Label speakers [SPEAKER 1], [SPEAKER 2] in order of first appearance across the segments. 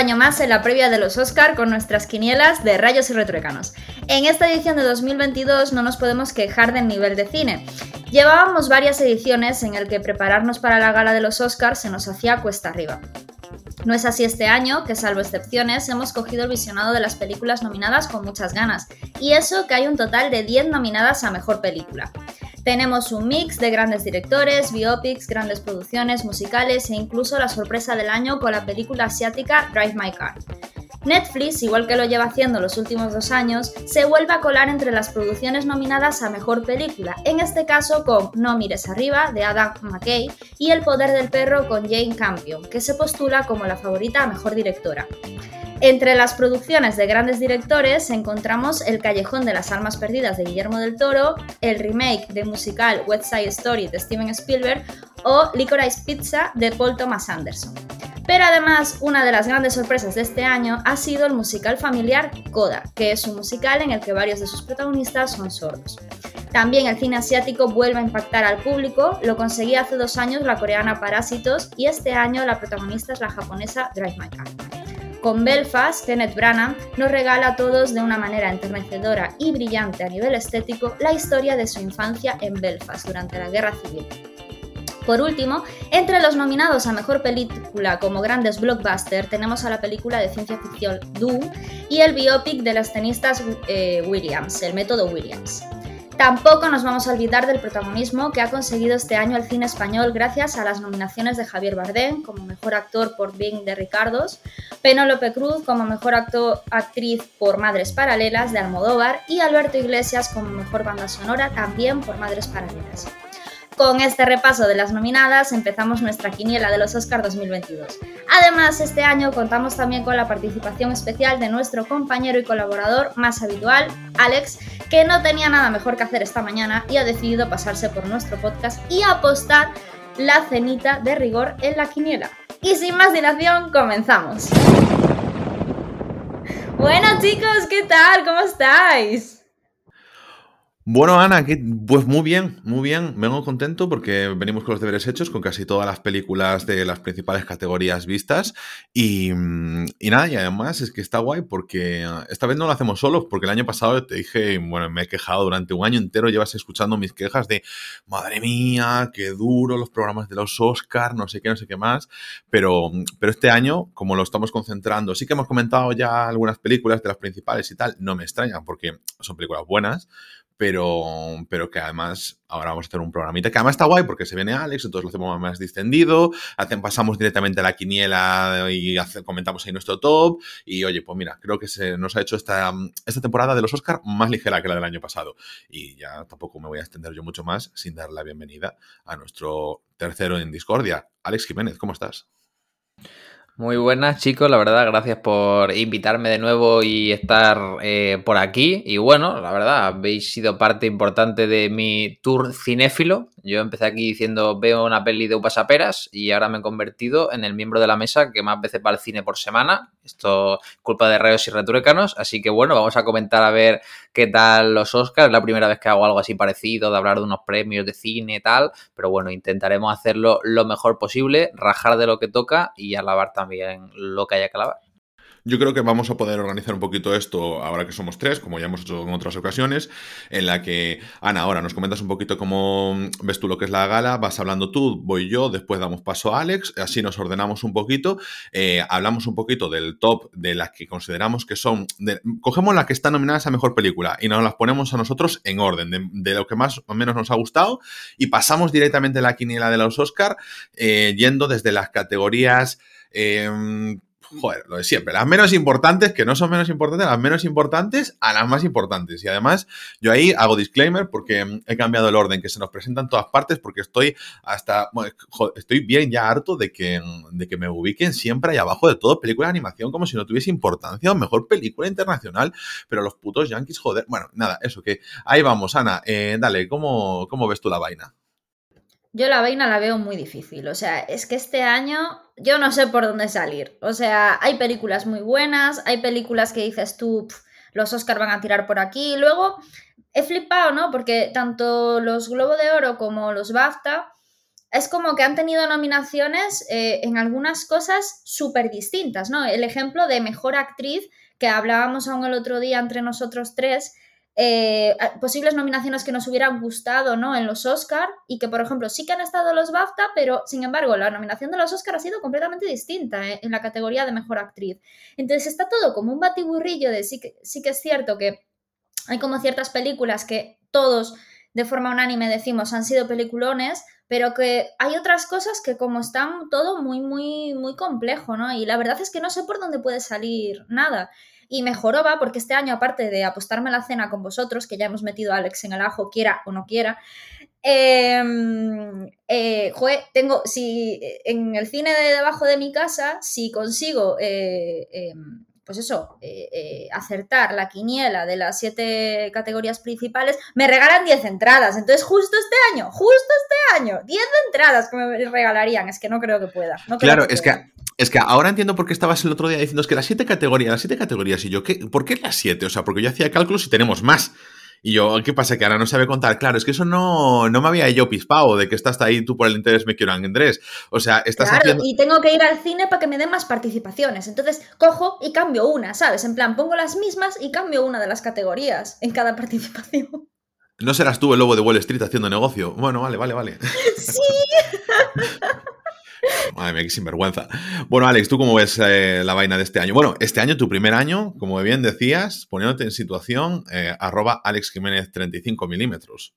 [SPEAKER 1] año más en la previa de los Oscar con nuestras quinielas de rayos y retruécanos. En esta edición de 2022 no nos podemos quejar del nivel de cine. Llevábamos varias ediciones en el que prepararnos para la gala de los Oscars se nos hacía cuesta arriba. No es así este año, que salvo excepciones, hemos cogido el visionado de las películas nominadas con muchas ganas, y eso que hay un total de 10 nominadas a Mejor Película. Tenemos un mix de grandes directores, biopics, grandes producciones, musicales e incluso la sorpresa del año con la película asiática Drive My Car. Netflix, igual que lo lleva haciendo los últimos dos años, se vuelve a colar entre las producciones nominadas a Mejor Película, en este caso con No mires arriba, de Adam McKay, y El poder del perro con Jane Campion, que se postula como la favorita a Mejor Directora. Entre las producciones de grandes directores encontramos El Callejón de las Almas Perdidas de Guillermo del Toro, el remake de musical West Side Story de Steven Spielberg o Licorice Pizza de Paul Thomas Anderson. Pero además, una de las grandes sorpresas de este año ha sido el musical familiar Coda, que es un musical en el que varios de sus protagonistas son sordos. También el cine asiático vuelve a impactar al público, lo conseguía hace dos años la coreana Parásitos y este año la protagonista es la japonesa Drive My Car. Con Belfast, Kenneth Branagh nos regala a todos de una manera enternecedora y brillante a nivel estético la historia de su infancia en Belfast durante la Guerra Civil. Por último, entre los nominados a Mejor Película como grandes blockbuster tenemos a la película de ciencia ficción Doom y el biopic de las tenistas eh, Williams, el método Williams. Tampoco nos vamos a olvidar del protagonismo que ha conseguido este año el cine español gracias a las nominaciones de Javier Bardem como mejor actor por Bing de Ricardos, Penélope Cruz como mejor actriz por Madres Paralelas de Almodóvar y Alberto Iglesias como mejor banda sonora también por Madres Paralelas. Con este repaso de las nominadas empezamos nuestra quiniela de los Oscars 2022. Además, este año contamos también con la participación especial de nuestro compañero y colaborador más habitual, Alex, que no tenía nada mejor que hacer esta mañana y ha decidido pasarse por nuestro podcast y apostar la cenita de rigor en la quiniela. Y sin más dilación, comenzamos. Bueno chicos, ¿qué tal? ¿Cómo estáis?
[SPEAKER 2] Bueno, Ana, pues muy bien, muy bien. Vengo contento porque venimos con los deberes hechos, con casi todas las películas de las principales categorías vistas. Y, y, nada, y además es que está guay porque esta vez no lo hacemos solos, porque el año pasado te dije, bueno, me he quejado durante un año entero, llevas escuchando mis quejas de, madre mía, qué duro los programas de los Oscars, no sé qué, no sé qué más. Pero, pero este año, como lo estamos concentrando, sí que hemos comentado ya algunas películas de las principales y tal, no me extrañan porque son películas buenas pero, pero que además ahora vamos a hacer un programita que además está guay porque se viene Alex, entonces lo hacemos más distendido, pasamos directamente a la quiniela y comentamos ahí nuestro top y oye, pues mira, creo que se nos ha hecho esta, esta temporada de los Oscars más ligera que la del año pasado y ya tampoco me voy a extender yo mucho más sin dar la bienvenida a nuestro tercero en Discordia. Alex Jiménez, ¿cómo estás?
[SPEAKER 3] Muy buenas chicos, la verdad, gracias por invitarme de nuevo y estar eh, por aquí. Y bueno, la verdad, habéis sido parte importante de mi tour cinéfilo. Yo empecé aquí diciendo veo una peli de uvas aperas y ahora me he convertido en el miembro de la mesa que más veces va al cine por semana. Esto culpa de rayos y retruécanos. Así que bueno, vamos a comentar a ver qué tal los Oscars. Es la primera vez que hago algo así parecido, de hablar de unos premios de cine tal. Pero bueno, intentaremos hacerlo lo mejor posible, rajar de lo que toca y alabar también lo que haya que lavar.
[SPEAKER 2] Yo creo que vamos a poder organizar un poquito esto ahora que somos tres, como ya hemos hecho en otras ocasiones, en la que, Ana, ahora nos comentas un poquito cómo ves tú lo que es la gala, vas hablando tú, voy yo, después damos paso a Alex, así nos ordenamos un poquito, eh, hablamos un poquito del top de las que consideramos que son, cogemos las que están nominadas a Mejor Película y nos las ponemos a nosotros en orden, de, lo que más o menos nos ha gustado y pasamos directamente a la quiniela de los Oscar, eh, yendo desde las categorías... Eh, joder, lo de siempre. Las menos importantes, que no son menos importantes, las menos importantes a las más importantes. Y además, yo ahí hago disclaimer porque he cambiado el orden que se nos presenta en todas partes porque estoy hasta, estoy bien ya harto de que, de que me ubiquen siempre ahí abajo de todo película de animación como si no tuviese importancia o mejor película internacional. Pero los putos yankees, joder. Bueno, nada, eso que ahí vamos, Ana. Eh, dale, ¿cómo, ¿cómo ves tú la vaina?
[SPEAKER 1] Yo la vaina la veo muy difícil. O sea, es que este año yo no sé por dónde salir. O sea, hay películas muy buenas, hay películas que dices tú, los Oscars van a tirar por aquí. Luego he flipado, ¿no? Porque tanto los Globo de Oro como los BAFTA es como que han tenido nominaciones eh, en algunas cosas súper distintas, ¿no? El ejemplo de mejor actriz que hablábamos aún el otro día entre nosotros tres, eh, posibles nominaciones que nos hubieran gustado ¿no? en los Oscar y que, por ejemplo, sí que han estado los BAFTA, pero sin embargo, la nominación de los Oscar ha sido completamente distinta ¿eh? en la categoría de mejor actriz. Entonces está todo como un batiburrillo de sí que, sí que es cierto que hay como ciertas películas que todos de forma unánime decimos han sido peliculones, pero que hay otras cosas que como están todo muy, muy, muy complejo, ¿no? Y la verdad es que no sé por dónde puede salir nada. Y mejoró va porque este año, aparte de apostarme la cena con vosotros, que ya hemos metido a Alex en el ajo, quiera o no quiera, eh, eh, tengo, si en el cine de debajo de mi casa, si consigo eh, em, pues eso, eh, eh, acertar la quiniela de las siete categorías principales, me regalan 10 entradas. Entonces, justo este año, justo este año, 10 entradas que me regalarían. Es que no creo que pueda.
[SPEAKER 2] claro, es que es que ahora entiendo por qué estabas el otro día diciendo es que las siete categorías, las siete categorías, y yo, ¿qué, ¿por qué las siete? O sea, porque yo hacía cálculos y tenemos más. Y yo, ¿qué pasa? Que ahora no sabe contar. Claro, es que eso no, no me había yo pispado de que estás ahí tú por el interés me quiero Andrés. O sea, estás
[SPEAKER 1] claro, y tengo que ir al cine para que me den más participaciones. Entonces, cojo y cambio una, ¿sabes? En plan, pongo las mismas y cambio una de las categorías en cada participación.
[SPEAKER 2] ¿No serás tú el lobo de Wall Street haciendo negocio? Bueno, vale, vale, vale.
[SPEAKER 1] Sí.
[SPEAKER 2] Madre mía, qué sinvergüenza. Bueno, Alex, ¿tú cómo ves eh, la vaina de este año? Bueno, este año, tu primer año, como bien decías, poniéndote en situación, eh, arroba Alex Jiménez 35 milímetros.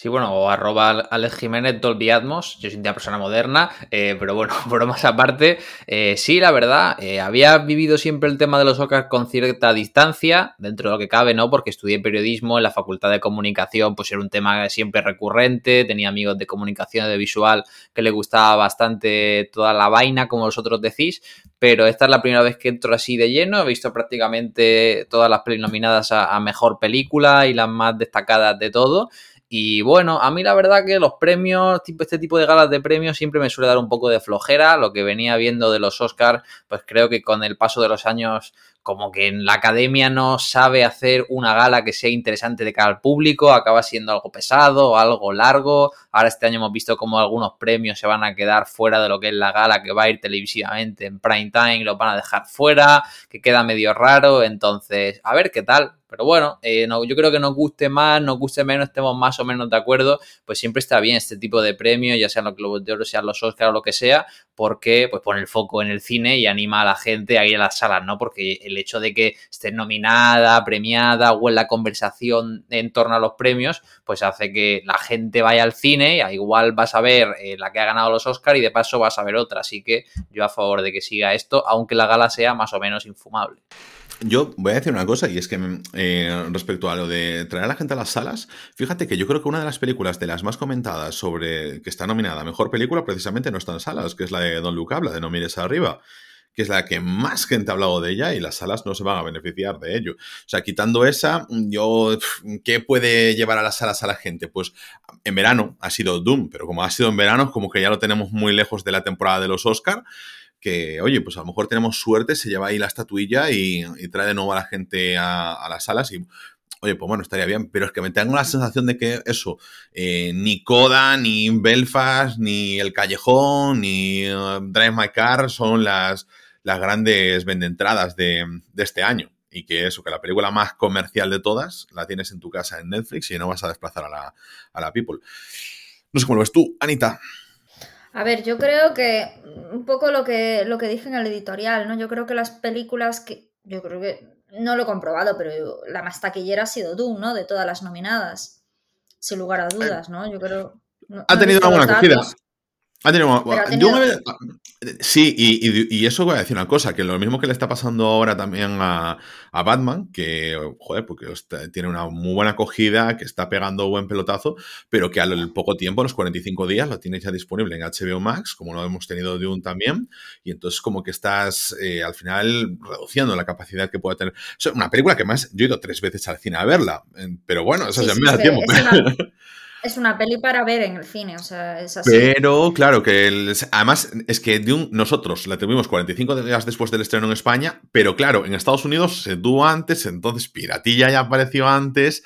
[SPEAKER 3] Sí, bueno, o arroba Alex Jiménez Dolby Atmos, yo soy una persona moderna, eh, pero bueno, bromas aparte, eh, sí, la verdad, eh, había vivido siempre el tema de los Oscars con cierta distancia, dentro de lo que cabe, ¿no? Porque estudié periodismo en la Facultad de Comunicación, pues era un tema siempre recurrente, tenía amigos de comunicación, de visual, que les gustaba bastante toda la vaina, como vosotros decís, pero esta es la primera vez que entro así de lleno, he visto prácticamente todas las nominadas a Mejor Película y las más destacadas de todo, y bueno, a mí la verdad que los premios, tipo este tipo de galas de premios siempre me suele dar un poco de flojera. Lo que venía viendo de los Oscars, pues creo que con el paso de los años como que en la academia no sabe hacer una gala que sea interesante de cara al público, acaba siendo algo pesado, algo largo. Ahora este año hemos visto como algunos premios se van a quedar fuera de lo que es la gala que va a ir televisivamente en prime time, lo van a dejar fuera, que queda medio raro. Entonces, a ver qué tal. Pero bueno, eh, no, yo creo que nos guste más, nos guste menos, estemos más o menos de acuerdo, pues siempre está bien este tipo de premios, ya sean los Globos de Oro, sean los Oscars o lo que sea, porque pues pone el foco en el cine y anima a la gente a ir a las salas, ¿no? Porque el hecho de que esté nominada, premiada o en la conversación en torno a los premios, pues hace que la gente vaya al cine, y igual vas a ver eh, la que ha ganado los Oscars y de paso vas a ver otra, así que yo a favor de que siga esto, aunque la gala sea más o menos infumable.
[SPEAKER 2] Yo voy a decir una cosa, y es que eh, respecto a lo de traer a la gente a las salas, fíjate que yo creo que una de las películas de las más comentadas sobre que está nominada mejor película precisamente no está en salas, que es la de Don Luke Habla, de No Mires Arriba, que es la que más gente ha hablado de ella y las salas no se van a beneficiar de ello. O sea, quitando esa, yo, ¿qué puede llevar a las salas a la gente? Pues en verano ha sido Doom, pero como ha sido en verano, como que ya lo tenemos muy lejos de la temporada de los Oscar que, oye, pues a lo mejor tenemos suerte, se lleva ahí la estatuilla y, trae de nuevo a la gente a, las salas y, oye, pues bueno, estaría bien, pero es que me tengo la sensación de que eso, eh, ni Coda, ni Belfast, ni El Callejón, ni uh, Drive My Car son las, las grandes vendentradas de, de este año. Y que eso, que la película más comercial de todas la tienes en tu casa en Netflix y no vas a desplazar a la, a la People. No sé cómo lo ves tú, Anita.
[SPEAKER 1] A ver, yo creo que un poco lo que, lo que dije en el editorial, ¿no? Yo creo que las películas que. Yo creo que. No lo he comprobado, pero la más taquillera ha sido Doom, ¿no? De todas las nominadas. Sin lugar a dudas, ¿no? Yo creo.
[SPEAKER 2] ha tenido una buena acogida. Tenido, Sí, y, eso voy a decir una cosa, que lo mismo que le está pasando ahora también a, Batman, que, joder, porque tiene una muy buena acogida, que está pegando buen pelotazo, pero que al poco tiempo, los 45 días, lo tienes ya disponible en HBO Max, como lo hemos tenido de un también, y entonces como que estás eh, al final reduciendo la capacidad que puede tener. una película que más, yo he ido tres veces al cine a verla, pero bueno, eso ya me da tiempo.
[SPEAKER 1] Es una peli para ver en el cine, o sea, es así.
[SPEAKER 2] Pero, claro, que además es que de un, nosotros la tuvimos 45 días después del estreno en España, pero claro, en Estados Unidos se tuvo antes, entonces Piratilla ya apareció antes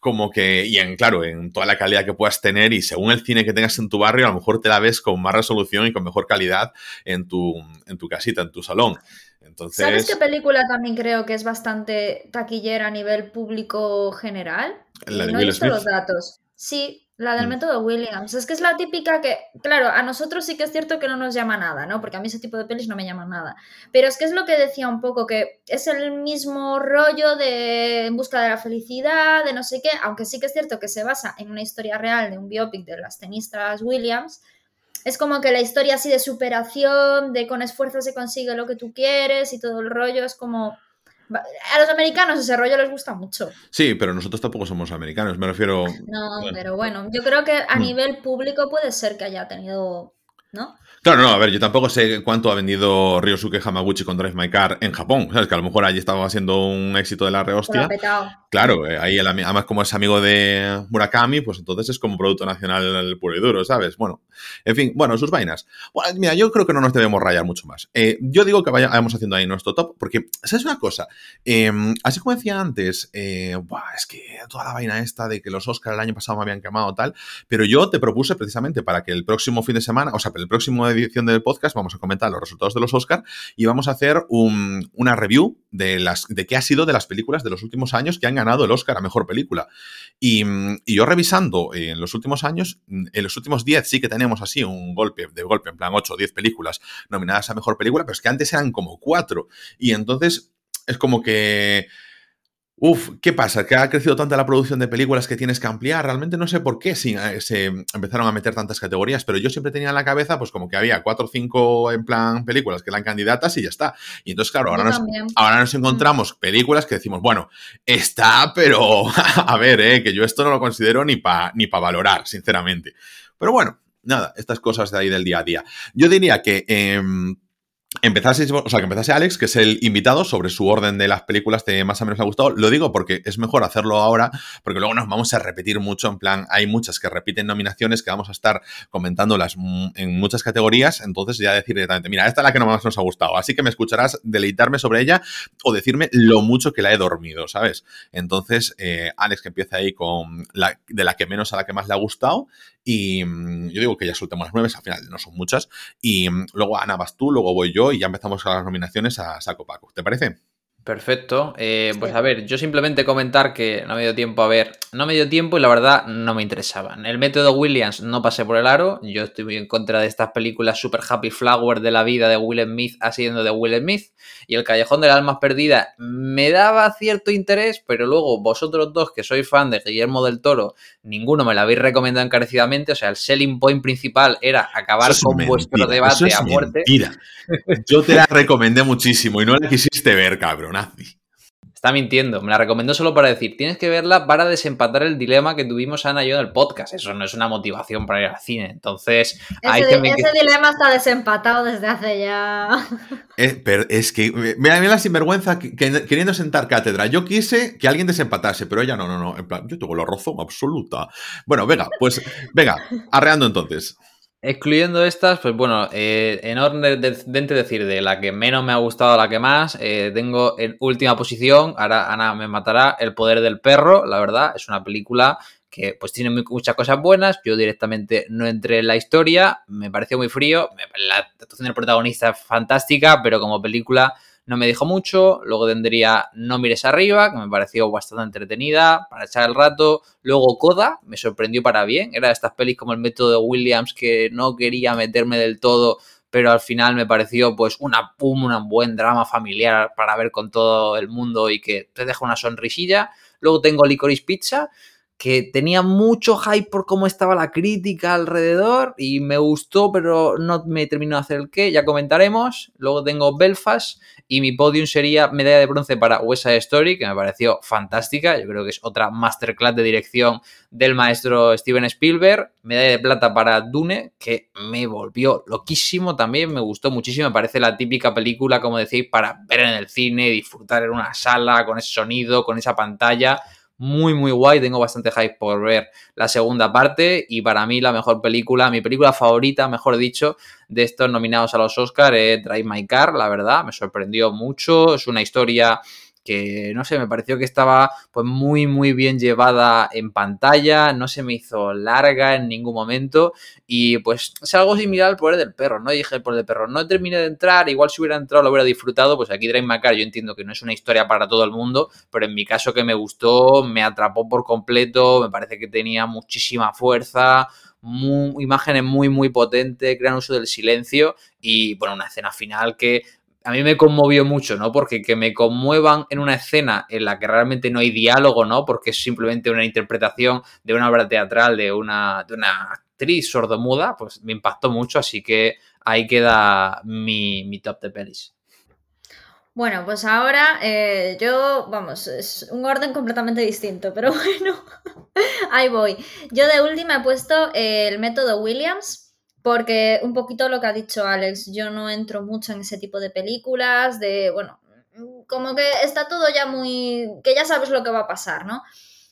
[SPEAKER 2] como que, y en, claro, en toda la calidad que puedas tener y según el cine que tengas en tu barrio, a lo mejor te la ves con más resolución y con mejor calidad en tu, en tu casita, en tu salón. Entonces...
[SPEAKER 1] ¿Sabes qué película también creo que es bastante taquillera a nivel público general?
[SPEAKER 2] La de
[SPEAKER 1] no he visto los datos. Sí, la del
[SPEAKER 2] Mm.
[SPEAKER 1] método Williams. Es que es la típica que, claro, a nosotros sí que es cierto que no nos llama nada, ¿no? Porque a mí ese tipo de pelis no me llaman nada. Pero es que es lo que decía un poco, que es el mismo rollo de En busca de la felicidad, de no sé qué, aunque sí que es cierto que se basa en una historia real de un biopic de las tenistas Williams. Es como que la historia así de superación, de con esfuerzo se consigue lo que tú quieres y todo el rollo, es como... A los americanos ese rollo les gusta mucho.
[SPEAKER 2] Sí, pero nosotros tampoco somos americanos, me refiero...
[SPEAKER 1] No,
[SPEAKER 2] Bueno.
[SPEAKER 1] pero bueno, yo creo que a
[SPEAKER 2] Mm.
[SPEAKER 1] nivel público puede ser que haya tenido, ¿no?
[SPEAKER 2] Claro, no, a ver, yo tampoco sé cuánto ha vendido Ryosuke Hamaguchi con Drive My Car en Japón, ¿sabes? Que a lo mejor allí estaba siendo un éxito de la rehostia. Claro, eh, ahí el además como es amigo de Murakami, pues entonces es como producto nacional puro y duro, ¿sabes? Bueno, en fin, bueno, sus vainas. Bueno, mira, yo creo que no nos debemos rayar mucho más. Eh, yo digo que vaya- vayamos haciendo ahí nuestro top, porque, ¿sabes una cosa? Eh, así como decía antes, eh, buah, es que toda la vaina esta de que los Oscars el año pasado me habían quemado tal, pero yo te propuse precisamente para que el próximo fin de semana, o sea, para el próximo edición del podcast, vamos a comentar los resultados de los Oscars y vamos a hacer un- una review de, las, de qué ha sido de las películas de los últimos años que han ganado el Oscar a Mejor Película. Y, yo revisando en los últimos años, en los últimos 10 sí que tenemos así un golpe, de golpe, en plan 8 o 10 películas nominadas a Mejor Película, pero es que antes eran como 4. Y entonces es como que... Uf, ¿qué pasa? Que ha crecido tanta la producción de películas que tienes que ampliar. Realmente no sé por qué se empezaron a meter tantas categorías, pero yo siempre tenía en la cabeza, pues como que había cuatro o cinco en plan películas que eran candidatas y ya está. Y entonces, claro, ahora nos, ahora nos encontramos películas que decimos, bueno, está, pero a ver, eh, que yo esto no lo considero ni para ni pa valorar, sinceramente. Pero bueno, nada, estas cosas de ahí del día a día. Yo diría que em, empezase, o sea, que empezase Alex, que es el invitado, sobre su orden de las películas que más o menos le ha gustado. Lo digo porque es mejor hacerlo ahora, porque luego nos vamos a repetir mucho. En plan, hay muchas que repiten nominaciones que vamos a estar comentándolas mm, en muchas categorías. Entonces, ya decir directamente, mira, esta es la que más nos ha gustado. Así que me escucharás deleitarme sobre ella o decirme lo mucho que la he dormido, ¿sabes? Entonces, eh, Alex, que empieza ahí con la, de la que menos a la que más le ha gustado. Y mm, yo digo que ya soltemos las nueve, al final no son muchas. Y mm, luego Ana vas tú, luego voy yo y ya empezamos a las nominaciones a saco Paco. ¿Te parece?
[SPEAKER 3] Perfecto. Eh, pues a ver, yo simplemente comentar que no me dio tiempo a ver, no me dio tiempo y la verdad no me interesaban. El método Williams no pasé por el aro. Yo estoy muy en contra de estas películas super happy flower de la vida de Will Smith haciendo de Will Smith. Y el Callejón de las Almas Perdidas me daba cierto interés, pero luego vosotros dos, que sois fan de Guillermo del Toro, ninguno me la habéis recomendado encarecidamente. O sea, el selling point principal era acabar
[SPEAKER 2] es
[SPEAKER 3] con
[SPEAKER 2] mentira,
[SPEAKER 3] vuestro
[SPEAKER 2] eso
[SPEAKER 3] debate
[SPEAKER 2] es
[SPEAKER 3] a muerte.
[SPEAKER 2] mentira. Yo te la recomendé muchísimo y no la quisiste ver,
[SPEAKER 3] Está mintiendo, me la recomendó solo para decir, tienes que verla para desempatar el dilema que tuvimos Ana y yo en el podcast. Eso no es una motivación para ir al cine. Entonces, hay
[SPEAKER 1] Ese, ese dilema está desempatado desde hace ya.
[SPEAKER 2] Eh, pero es que, mira, mira la sinvergüenza que- que- queriendo sentar cátedra. Yo quise que alguien desempatase, pero ella no, no, no. En plan, yo tengo la razón absoluta. Bueno, venga, pues, venga, arreando entonces.
[SPEAKER 3] Excluyendo estas, pues bueno, eh, en orden de, de- de decir de la que menos me ha gustado a la que más, eh, tengo en última posición, ahora Ana me matará, El poder del perro, la verdad, es una película que pues tiene muchas cosas buenas, yo directamente no entré en la historia, me pareció muy frío, la actuación del protagonista es fantástica, pero como película no me dijo mucho, luego tendría No mires arriba, que me pareció bastante entretenida para echar el rato, luego Coda, me sorprendió para bien, era de estas pelis como el método de Williams que no quería meterme del todo, pero al final me pareció pues una, un una buen drama familiar para ver con todo el mundo y que te deja una sonrisilla. Luego tengo Licorice Pizza, que tenía mucho hype por cómo estaba la crítica alrededor y me gustó, pero no me terminó de hacer el qué, ya comentaremos. Luego tengo Belfast y mi podium sería medalla de bronce para West Side Story, que me pareció fantástica. Yo creo que es otra masterclass de dirección del maestro Steven Spielberg. Medalla de plata para Dune, que me volvió loquísimo también, me gustó muchísimo. Me parece la típica película, como decís, para ver en el cine, disfrutar en una sala, con ese sonido, con esa pantalla muy, muy guay. Tengo bastante hype por ver la segunda parte. Y para mí, la mejor película, mi película favorita, mejor dicho, de estos nominados a los Oscars es Drive My Car. La verdad, me sorprendió mucho. Es una historia que no sé, me pareció que estaba pues muy muy bien llevada en pantalla, no se me hizo larga en ningún momento y pues es algo similar al poder del perro, ¿no? dije el poder del perro, no terminé de entrar, igual si hubiera entrado lo hubiera disfrutado, pues aquí Drive Macar yo entiendo que no es una historia para todo el mundo, pero en mi caso que me gustó, me atrapó por completo, me parece que tenía muchísima fuerza, imágenes muy muy potentes, gran uso del silencio y bueno, una escena final que a mí me conmovió mucho, ¿no? Porque que me conmuevan en una escena en la que realmente no hay diálogo, ¿no? Porque es simplemente una interpretación de una obra teatral de una, de una actriz sordomuda, pues me impactó mucho, así que ahí queda mi, mi top de pelis.
[SPEAKER 1] Bueno, pues ahora eh, yo, vamos, es un orden completamente distinto, pero bueno, ahí voy. Yo de última he puesto el método Williams, porque un poquito lo que ha dicho Alex, yo no entro mucho en ese tipo de películas, de, bueno, como que está todo ya muy, que ya sabes lo que va a pasar, ¿no?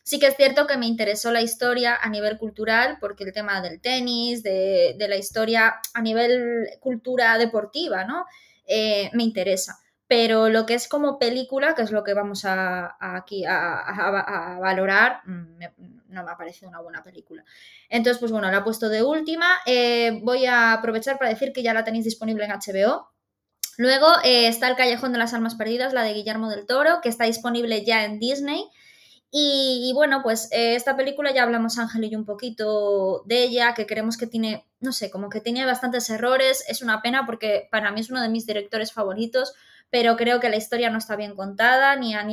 [SPEAKER 1] Sí que es cierto que me interesó la historia a nivel cultural, porque el tema del tenis, de, la historia a nivel cultura deportiva, ¿no? Eh, me interesa. Pero lo que es como película, que es lo que vamos a, aquí a, valorar, mm, no me ha parecido una buena película. Entonces, pues bueno, la he puesto de última. Eh, voy a aprovechar para decir que ya la tenéis disponible en HBO. Luego eh, está El Callejón de las Almas Perdidas, la de Guillermo del Toro, que está disponible ya en Disney. Y, bueno, pues eh, esta película ya hablamos Ángel y yo un poquito de ella, que creemos que tiene, no sé, como que tiene bastantes errores. Es una pena porque para mí es uno de mis directores favoritos pero creo que la historia no está bien contada, ni a,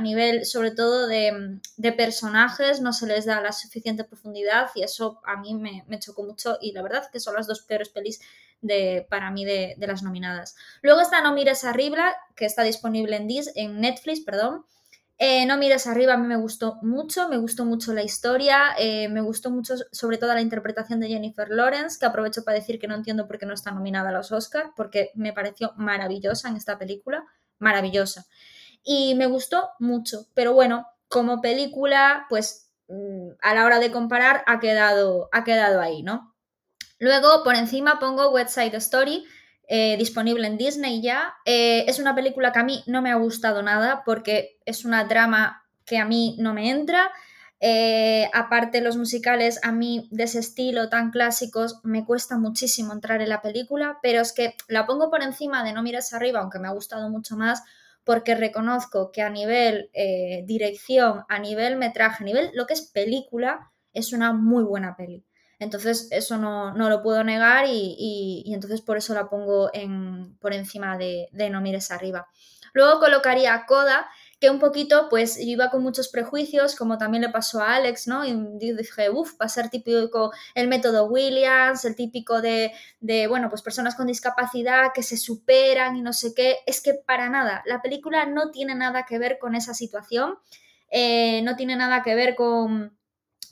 [SPEAKER 1] nivel sobre todo de, personajes no se les da la suficiente profundidad y eso a mí me, chocó mucho y la verdad que son las dos peores pelis de, para mí de, las nominadas. Luego está No mires arriba, que está disponible en, en Netflix, perdón, eh, no mires arriba, a mí me gustó mucho, me gustó mucho la historia, eh, me gustó mucho sobre todo la interpretación de Jennifer Lawrence, que aprovecho para decir que no entiendo por qué no está nominada a los Oscars, porque me pareció maravillosa en esta película, maravillosa. Y me gustó mucho, pero bueno, como película, pues mm, a la hora de comparar ha quedado, ha quedado ahí, ¿no? Luego, por encima pongo West Side Story, eh, disponible en Disney ya. Eh, es una película que a mí no me ha gustado nada porque es una drama que a mí no me entra. Eh, aparte los musicales a mí de ese estilo tan clásicos me cuesta muchísimo entrar en la película, pero es que la pongo por encima de No mires arriba, aunque me ha gustado mucho más, porque reconozco que a nivel dirección, a nivel metraje, a nivel lo que es película, es una muy buena peli. Entonces, eso no, lo puedo negar y, entonces por eso la pongo en, por encima de, No mires arriba. Luego colocaría Coda, que un poquito, pues iba con muchos prejuicios, como también le pasó a Alex, ¿no? Y dije, uff, va a ser típico el método Williams, el típico de, bueno, pues personas con discapacidad que se superan y no sé qué. Es que para nada, la película no tiene nada que ver con esa situación, eh, no tiene nada que ver con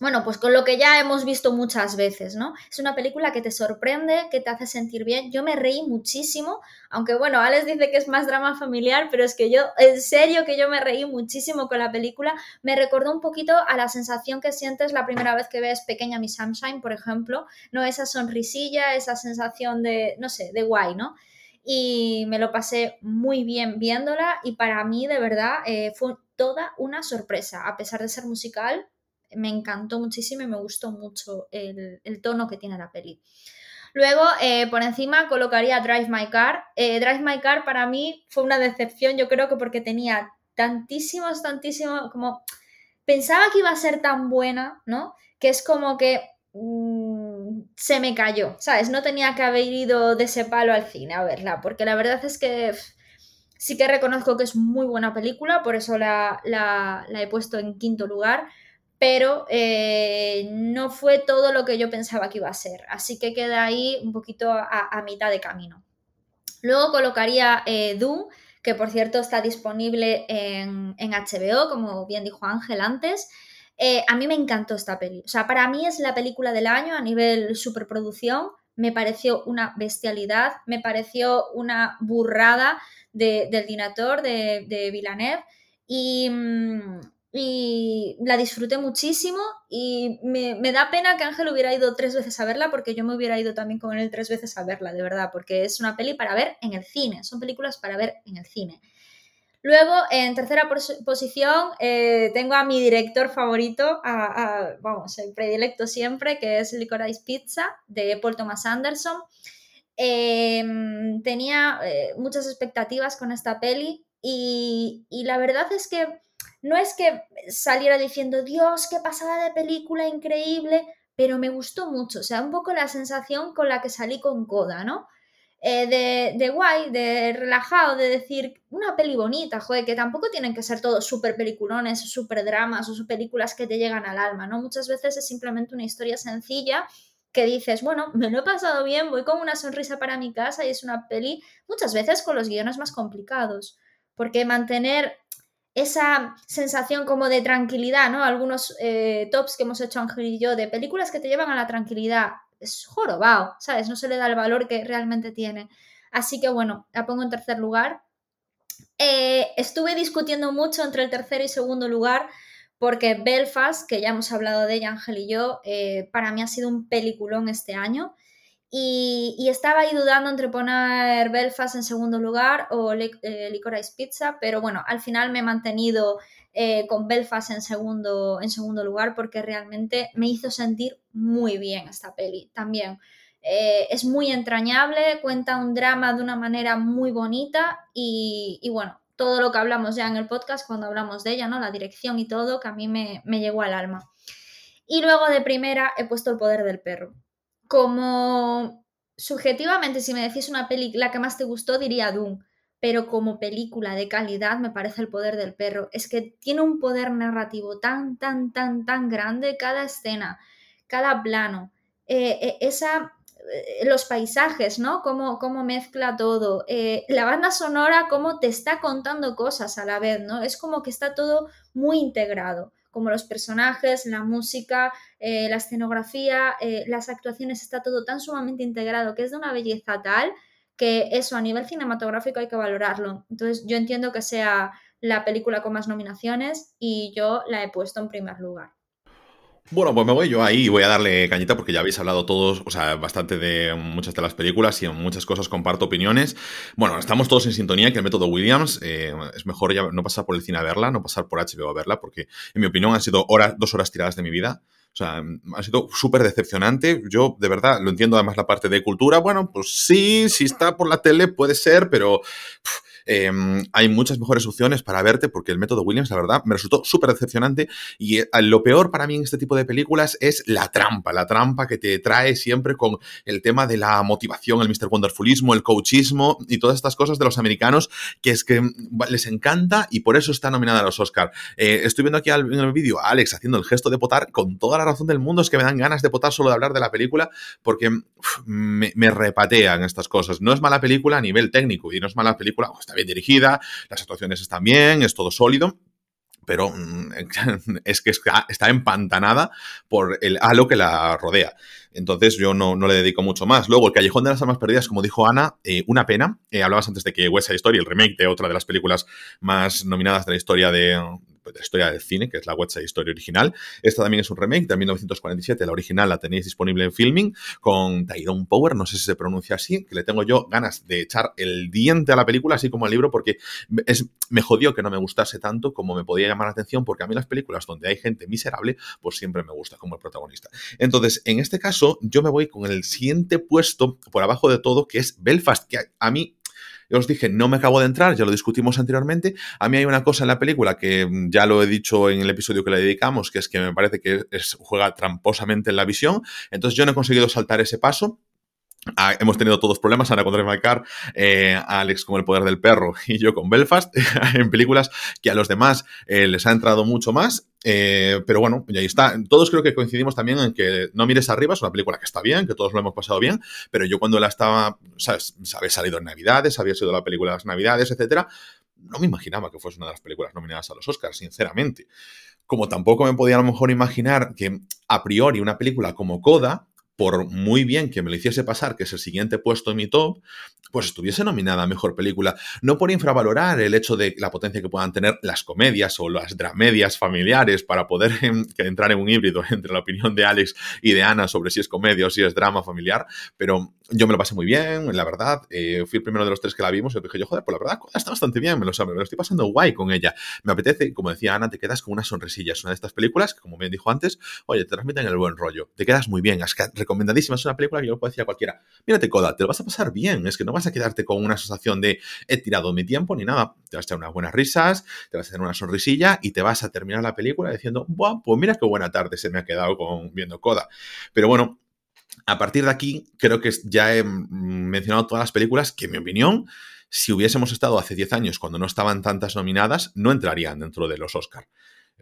[SPEAKER 1] bueno, pues con lo que ya hemos visto muchas veces, ¿no? Es una película que te sorprende, que te hace sentir bien. Yo me reí muchísimo, aunque bueno, Alex dice que es más drama familiar, pero es que yo, en serio que yo me reí muchísimo con la película. Me recordó un poquito a la sensación que sientes la primera vez que ves Pequeña Miss Sunshine, por ejemplo, ¿no? Esa sonrisilla, esa sensación de, no sé, de guay, ¿no? Y me lo pasé muy bien viéndola y para mí, de verdad, eh, fue toda una sorpresa. A pesar de ser musical, me encantó muchísimo y me gustó mucho el, tono que tiene la peli. Luego, eh, por encima, colocaría Drive My Car. Eh, Drive My Car para mí fue una decepción, yo creo que porque tenía tantísimos, tantísimos, como pensaba que iba a ser tan buena, ¿no? Que es como que mm, se me cayó, ¿sabes? No tenía que haber ido de ese palo al cine a verla, porque la verdad es que sí que reconozco que es muy buena película, por eso la he puesto en quinto lugar pero eh, no fue todo lo que yo pensaba que iba a ser. Así que queda ahí un poquito a, mitad de camino. Luego colocaría eh, Doom, que por cierto está disponible en, HBO, como bien dijo Ángel antes. Eh, a mí me encantó esta peli. O sea, para mí es la película del año a nivel superproducción. Me pareció una bestialidad, me pareció una burrada del director de, de. Y, mm, y la disfruté muchísimo y me, da pena que Ángel hubiera ido tres veces a verla porque yo me hubiera ido también con él tres veces a verla, de verdad, porque es una peli para ver en el cine, son películas para ver en el cine. Luego, en tercera posición, eh, tengo a mi director favorito, a, vamos, el predilecto siempre, que es Licorice Pizza, de Paul Thomas Anderson. Em, tenía eh, muchas expectativas con esta peli y la verdad es que no es que saliera diciendo, Dios, qué pasada de película, increíble, pero me gustó mucho. O sea, un poco la sensación con la que salí con Coda, ¿no? Eh, de, de, guay, de relajado, de decir una peli bonita, joder, que tampoco tienen que ser todos súper peliculones, súper dramas o películas que te llegan al alma, ¿no? Muchas veces es simplemente una historia sencilla que dices, bueno, me lo he pasado bien, voy con una sonrisa para mi casa y es una peli muchas veces con los guiones más complicados, porque mantener esa sensación como de tranquilidad, ¿no? Algunos eh, tops que hemos hecho Ángel y yo de películas que te llevan a la tranquilidad, es jorobado, ¿sabes? No se le da el valor que realmente tiene. Así que bueno, la pongo en tercer lugar. Eh, estuve discutiendo mucho entre el tercer y segundo lugar porque Belfast, que ya hemos hablado de ella Ángel y yo, eh, para mí ha sido un peliculón este año. Y, estaba ahí dudando entre poner Belfast en segundo lugar o eh, Licorice Pizza, pero bueno, al final me he mantenido eh, con Belfast en segundo, en segundo lugar porque realmente me hizo sentir muy bien esta peli también. Eh, es muy entrañable, cuenta un drama de una manera muy bonita y, bueno, todo lo que hablamos ya en el podcast cuando hablamos de ella, ¿no? La dirección y todo, que a mí me, me llegó al alma. Y luego de primera he puesto el poder del perro como subjetivamente, si me decís una película que más te gustó, diría Doom. Pero como película de calidad me parece El poder del perro. Es que tiene un poder narrativo tan, tan, tan, tan grande cada escena, cada plano. Eh, eh, esa, eh, los paisajes, ¿no? Cómo, cómo mezcla todo. la banda sonora, cómo te está contando cosas a la vez, ¿no? Es como que está todo muy integrado como los personajes, la música, eh, la escenografía, eh, las actuaciones, está todo tan sumamente integrado que es de una belleza tal que eso a nivel cinematográfico hay que valorarlo. Entonces yo entiendo que sea la película con más nominaciones y yo la he puesto en primer lugar.
[SPEAKER 2] Bueno, pues me voy yo ahí y voy a darle cañita porque ya habéis hablado todos, o sea, bastante de muchas de las películas y en muchas cosas comparto opiniones. Bueno, estamos todos en sintonía que el método Williams eh, es mejor ya no pasar por el cine a verla, no pasar por HBO a verla, porque en mi opinión han sido horas, dos horas tiradas de mi vida. O sea, ha sido súper decepcionante. Yo, de verdad, lo entiendo además la parte de cultura. Bueno, pues sí, si está por la tele puede ser, pero... Em, hay muchas mejores opciones para verte porque el método Williams, la verdad, me resultó súper decepcionante y eh, lo peor para mí en este tipo de películas es la trampa, la trampa que te trae siempre con el tema de la motivación, el Mr. Wonderfulismo, el coachismo y todas estas cosas de los americanos que es que les encanta y por eso está nominada a los Oscar. Eh, estoy viendo aquí en el vídeo a Alex haciendo el gesto de potar con toda la razón del mundo, es que me dan ganas de potar solo de hablar de la película porque me, me, repatean estas cosas. No es mala película a nivel técnico y no es mala película, está bien dirigida, las actuaciones están bien, es todo sólido pero mm, es que está, empantanada por el halo que la rodea. Entonces yo no, le dedico mucho más. Luego, el Callejón de las Almas Perdidas, como dijo Ana, eh, una pena. Eh, hablabas antes de que West Side Story, el remake de otra de las películas más nominadas de la historia de, de la historia del cine, que es la West Side Story original. Esta también es un remake de 1947, la original la tenéis disponible en filming, con Tyrone Power, no sé si se pronuncia así, que le tengo yo ganas de echar el diente a la película, así como al libro, porque es, me jodió que no me gustase tanto como me podía llamar la atención, porque a mí las películas donde hay gente miserable, pues siempre me gusta como el protagonista. Entonces, en este caso, yo me voy con el siguiente puesto por abajo de todo, que es Belfast, que a mí os dije, no me acabo de entrar, ya lo discutimos anteriormente. A mí hay una cosa en la película que mm, ya lo he dicho en el episodio que le dedicamos, que es que me parece que juega tramposamente en la visión. Entonces yo no he conseguido saltar ese paso. Ah, hemos tenido todos problemas, Ana con Drive eh, Alex con El Poder del Perro y yo con Belfast, en películas que a los demás eh, les ha entrado mucho más. Eh, pero bueno, y ahí está. Todos creo que coincidimos también en que No mires arriba es una película que está bien, que todos lo hemos pasado bien, pero yo cuando la estaba, ¿sabes? Había salido en Navidades, había sido la película de las Navidades, etcétera, no me imaginaba que fuese una de las películas nominadas a los Oscars, sinceramente. Como tampoco me podía a lo mejor imaginar que a priori una película como Coda por muy bien que me lo hiciese pasar, que es el siguiente puesto en mi top, pues estuviese nominada a Mejor Película. No por infravalorar el hecho de la potencia que puedan tener las comedias o las dramedias familiares para poder entrar en un híbrido entre la opinión de Alex y de Ana sobre si es comedia o si es drama familiar, pero yo me lo pasé muy bien, la verdad. Eh, fui el primero de los tres que la vimos y dije yo, joder, pues la verdad está bastante bien, me lo, me lo estoy pasando guay con ella. Me apetece, como decía Ana, te quedas con una sonrisilla. Es una de estas películas que, como me dijo antes, oye, te transmiten el buen rollo. Te quedas muy bien, es recomendadísima. Es una película que yo puedo decir a cualquiera, mírate Coda, te lo vas a pasar bien. Es que no vas a quedarte con una sensación de he tirado mi tiempo ni nada. Te vas a echar unas buenas risas, te vas a hacer una sonrisilla y te vas a terminar la película diciendo, Buah, pues mira qué buena tarde se me ha quedado con viendo Coda. Pero bueno, a partir de aquí, creo que ya he mencionado todas las películas que, en mi opinión, si hubiésemos estado hace 10 años cuando no estaban tantas nominadas, no entrarían dentro de los Oscar.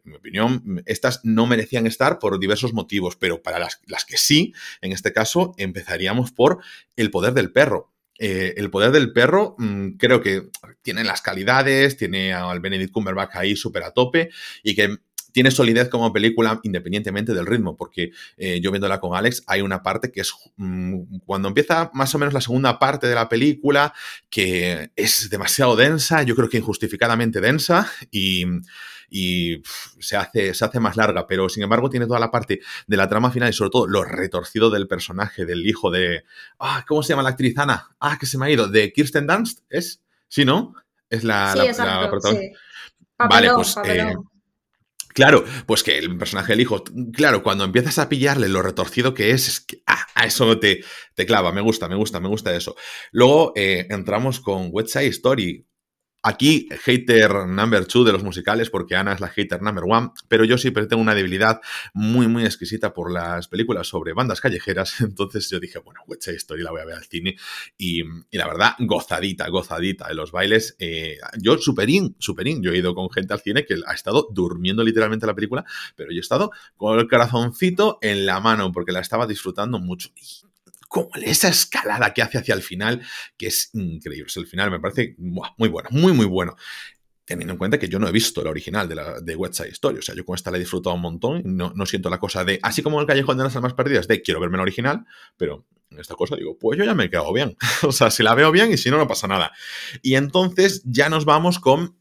[SPEAKER 2] En mi opinión, estas no merecían estar por diversos motivos, pero para las, que sí, en este caso, empezaríamos por El poder del perro. Eh, el poder del perro mm, creo que tiene las calidades, tiene al Benedict Cumberbatch ahí súper a tope y que tiene solidez como película independientemente del ritmo, porque eh, yo viéndola con Alex hay una parte que es mm, cuando empieza más o menos la segunda parte de la película que es demasiado densa, yo creo que injustificadamente densa y se hace, se hace más larga, pero sin embargo tiene toda la parte de la trama final y sobre todo lo retorcido del personaje, del hijo de... Ah, ¿Cómo se llama la actriz Ana? Ah, que se me ha ido. ¿De Kirsten Dunst? ¿Es? ¿Sí, no? Es la, protagonista. vale, pues... Eh, Claro, pues que el personaje del hijo, claro, cuando empiezas a pillarle lo retorcido que es, es que ah, a eso te, te clava, me gusta, me gusta, me gusta eso. Luego eh, entramos con West Side Story, Aquí, hater number two de los musicales, porque Ana es la hater number one, pero yo sí tengo una debilidad muy, muy exquisita por las películas sobre bandas callejeras. Entonces yo dije, bueno, West Story la voy a ver al cine. Y, la verdad, gozadita, gozadita de los bailes. Eh, yo, superín, superín. Yo he ido con gente al cine que ha estado durmiendo literalmente la película, pero yo he estado con el corazoncito en la mano porque la estaba disfrutando mucho como esa escalada que hace hacia el final, que es increíble. el final me parece muy bueno, muy, muy bueno. Teniendo en cuenta que yo no he visto la original de, la, de West Side Story. O sea, yo con esta la he disfrutado un montón. No, no siento la cosa de, así como el Callejón de las Almas Perdidas, de quiero verme la original, pero en esta cosa digo, pues yo ya me he quedado bien. o sea, si la veo bien y si no, no pasa nada. Y entonces ya nos vamos con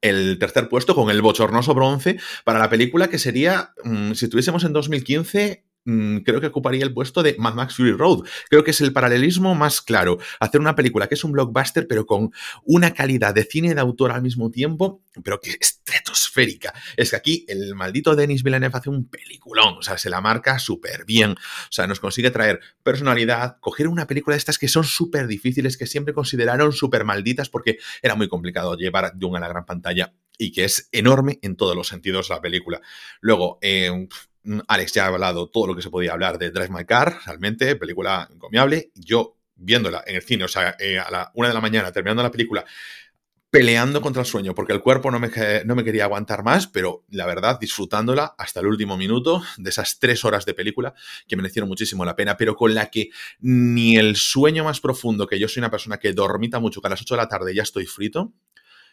[SPEAKER 2] el tercer puesto con el bochornoso bronce para la película que sería, mm, si estuviésemos en 2015, Mm, creo que ocuparía el puesto de Mad Max Fury Road. Creo que es el paralelismo más claro. Hacer una película que es un blockbuster, pero con una calidad de cine de autor al mismo tiempo, pero que es estratosférica. Es que aquí el maldito Denis Villeneuve hace un peliculón, o sea, se la marca súper bien. O sea, nos consigue traer personalidad, coger una película de estas que son súper difíciles, que siempre consideraron súper malditas porque era muy complicado llevar de una a la gran pantalla y que es enorme en todos los sentidos la película. Luego, eh, Alex ya ha hablado todo lo que se podía hablar de Drive My Car, realmente, película encomiable. Yo viéndola en el cine, o sea, eh, a la una de la mañana, terminando la película, peleando contra el sueño, porque el cuerpo no me, no me quería aguantar más, pero la verdad, disfrutándola hasta el último minuto de esas tres horas de película que merecieron muchísimo la pena, pero con la que ni el sueño más profundo, que yo soy una persona que dormita mucho, que a las 8 de la tarde ya estoy frito,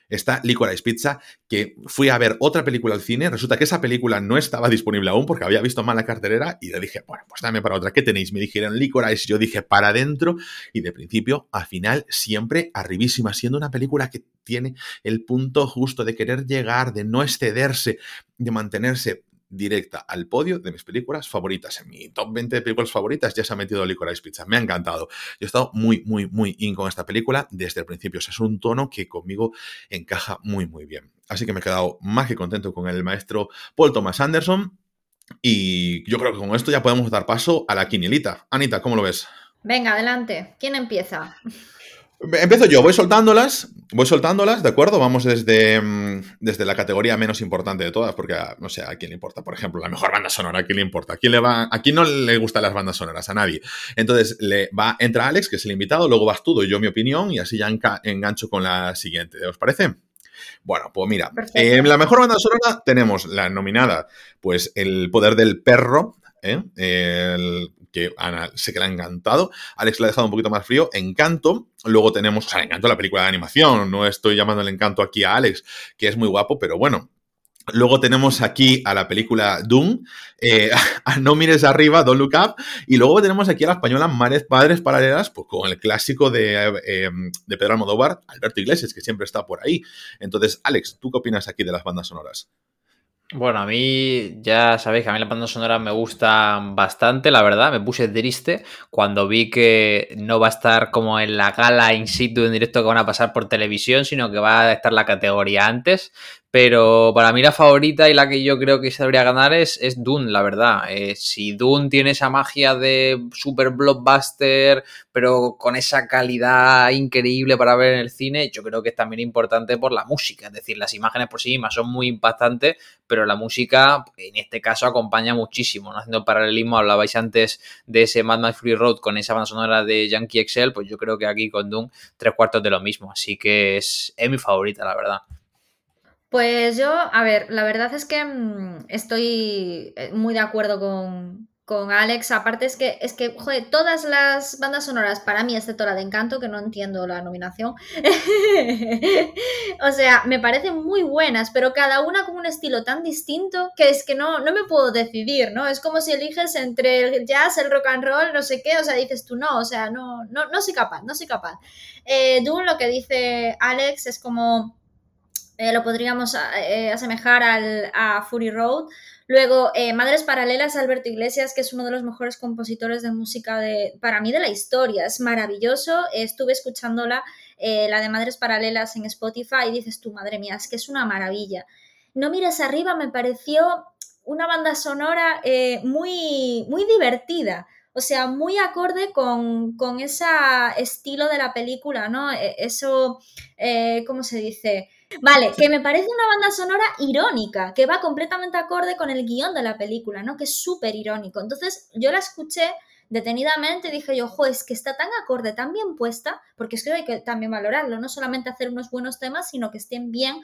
[SPEAKER 2] está Licorice Pizza, que fui a ver otra película al cine. Resulta que esa película no estaba disponible aún porque había visto mal la carterera y le dije, bueno, pues dame para otra. ¿Qué tenéis? Me dijeron Licorice. Yo dije, para adentro. Y de principio a final, siempre arribísima, siendo una película que tiene el punto justo de querer llegar, de no excederse, de mantenerse directa al podio de mis películas favoritas. En mi top 20 de películas favoritas ya se ha metido Licorice Pizza. Me ha encantado. Yo he estado muy, muy, muy in con esta película desde el principio. O sea, es un tono que conmigo encaja muy, muy bien. Así que me he quedado más que contento con el maestro Paul Thomas Anderson. Y yo creo que con esto ya podemos dar paso a la quinielita. Anita, ¿cómo lo ves?
[SPEAKER 1] Venga, adelante. ¿Quién empieza?
[SPEAKER 2] Empiezo yo, voy soltándolas, voy soltándolas, ¿de acuerdo? Vamos desde, mm, desde la categoría menos importante de todas, porque no sé a quién le importa, por ejemplo, la mejor banda sonora, ¿a quién le importa? ¿A quién, le va, a quién no le gustan las bandas sonoras? A nadie. Entonces, le va, entra Alex, que es el invitado, luego vas tú, doy yo mi opinión y así ya engancho con la siguiente. ¿Os parece? Bueno, pues mira, en la mejor banda sonora tenemos la nominada, pues El Poder del Perro, ¿eh? el, que Ana sé que le ha encantado. Alex le ha dejado un poquito más frío. Encanto. Luego tenemos, o sea, Encanto la película de animación. No estoy llamando el encanto aquí a Alex, que es muy guapo, pero bueno, Luego tenemos aquí a la película Doom, eh, No mires arriba, Don't Look Up, y luego tenemos aquí a la española Mares Padres Paralelas, pues con el clásico de, eh, de Pedro Almodóvar, Alberto Iglesias, que siempre está por ahí. Entonces, Alex, ¿tú qué opinas aquí de las bandas sonoras?
[SPEAKER 3] Bueno, a mí ya sabéis que a mí las bandas sonoras me gustan bastante, la verdad. Me puse triste cuando vi que no va a estar como en la gala in situ en directo que van a pasar por televisión, sino que va a estar la categoría antes. Pero para mí la favorita y la que yo creo que se debería ganar es, es Dune, la verdad. Eh, si Dune tiene esa magia de super blockbuster, pero con esa calidad increíble para ver en el cine, yo creo que es también importante por la música. Es decir, las imágenes por sí mismas son muy impactantes, pero la música en este caso acompaña muchísimo. ¿no? Haciendo paralelismo, hablabais antes de ese Mad Max Free Road con esa banda sonora de Yankee Excel, pues yo creo que aquí con Dune tres cuartos de lo mismo. Así que es, es mi favorita, la verdad.
[SPEAKER 1] Pues yo, a ver, la verdad es que mm, estoy eh, muy de acuerdo con, con Alex. Aparte es que, es que, joder, todas las bandas sonoras, para mí, excepto la de Encanto, que no entiendo la nominación, o sea, me parecen muy buenas, pero cada una con un estilo tan distinto que es que no, no me puedo decidir, ¿no? Es como si eliges entre el jazz, el rock and roll, no sé qué, o sea, dices tú, no, o sea, no, no, no soy capaz, no soy capaz. Eh, Dune, lo que dice Alex es como eh, lo podríamos eh, asemejar al, a Fury Road. Luego, eh, Madres Paralelas, Alberto Iglesias, que es uno de los mejores compositores de música de, para mí de la historia. Es maravilloso. estuve escuchándola, la de Madres Paralelas en Spotify, y dices tú, madre mía, es que es una maravilla. No mires arriba, me pareció una banda sonora muy, muy divertida. O sea, muy acorde con, con ese estilo de la película, ¿no? E, eso, ¿cómo se dice? Vale, que me parece una banda sonora irónica, que va completamente acorde con el guion de la película, ¿no? Que es súper irónico. Entonces yo la escuché detenidamente y dije yo, ojo, es que está tan acorde, tan bien puesta, porque es que hay que también valorarlo, no solamente hacer unos buenos temas, sino que estén bien,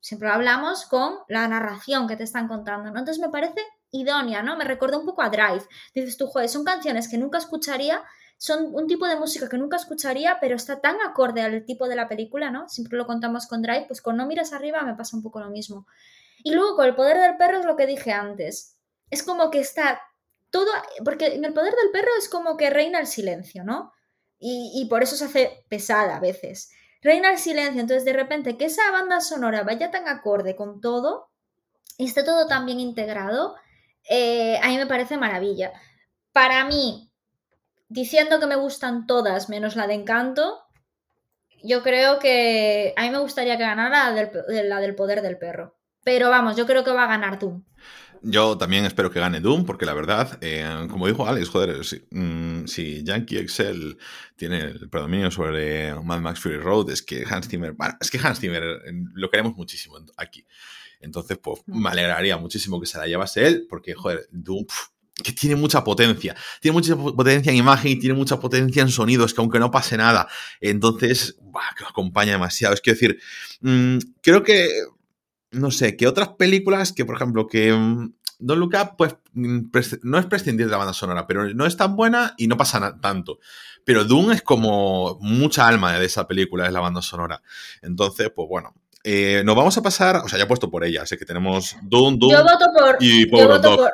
[SPEAKER 1] siempre hablamos con la narración que te están contando, ¿no? Entonces me parece idónea, ¿no? Me recuerda un poco a Drive. Dices tú, joder, son canciones que nunca escucharía son un tipo de música que nunca escucharía, pero está tan acorde al tipo de la película, ¿no? Siempre lo contamos con Drive, pues con No miras arriba me pasa un poco lo mismo. Y luego con el poder del perro es lo que dije antes. Es como que está todo, porque en el poder del perro es como que reina el silencio, ¿no? Y, y por eso se hace pesada a veces. Reina el silencio, entonces de repente que esa banda sonora vaya tan acorde con todo y esté todo tan bien integrado, eh, a mí me parece maravilla. Para mí, diciendo que me gustan todas menos la de Encanto, yo creo que a mí me gustaría que ganara la del, poder del perro. Pero vamos, yo creo que va a ganar Doom.
[SPEAKER 2] Yo también espero que gane Doom, porque la verdad, eh, como dijo Alex, joder, mm, si, Yankee Excel tiene el predominio sobre Mad Max Fury Road, es que Hans Zimmer, es que Hans Zimmer eh, lo queremos muchísimo aquí. Entonces, pues mm. me alegraría muchísimo que se la llevase él, porque, joder, Doom, que tiene mucha potencia. Tiene mucha potencia en imagen y tiene mucha potencia en sonidos, que aunque no pase nada, entonces, que acompaña demasiado. Es que decir, mm, creo que, no sé, que otras películas que, por ejemplo, que mm, Don Up, pues mm, no es prescindir de la banda sonora, pero no es tan buena y no pasa tanto. Pero Doom es como mucha alma de esa película, es la banda sonora. Entonces, pues bueno, eh, nos vamos a pasar, o sea, ya he puesto por ella, sé que tenemos Doom, Doom
[SPEAKER 1] yo voto por, y yo voto por,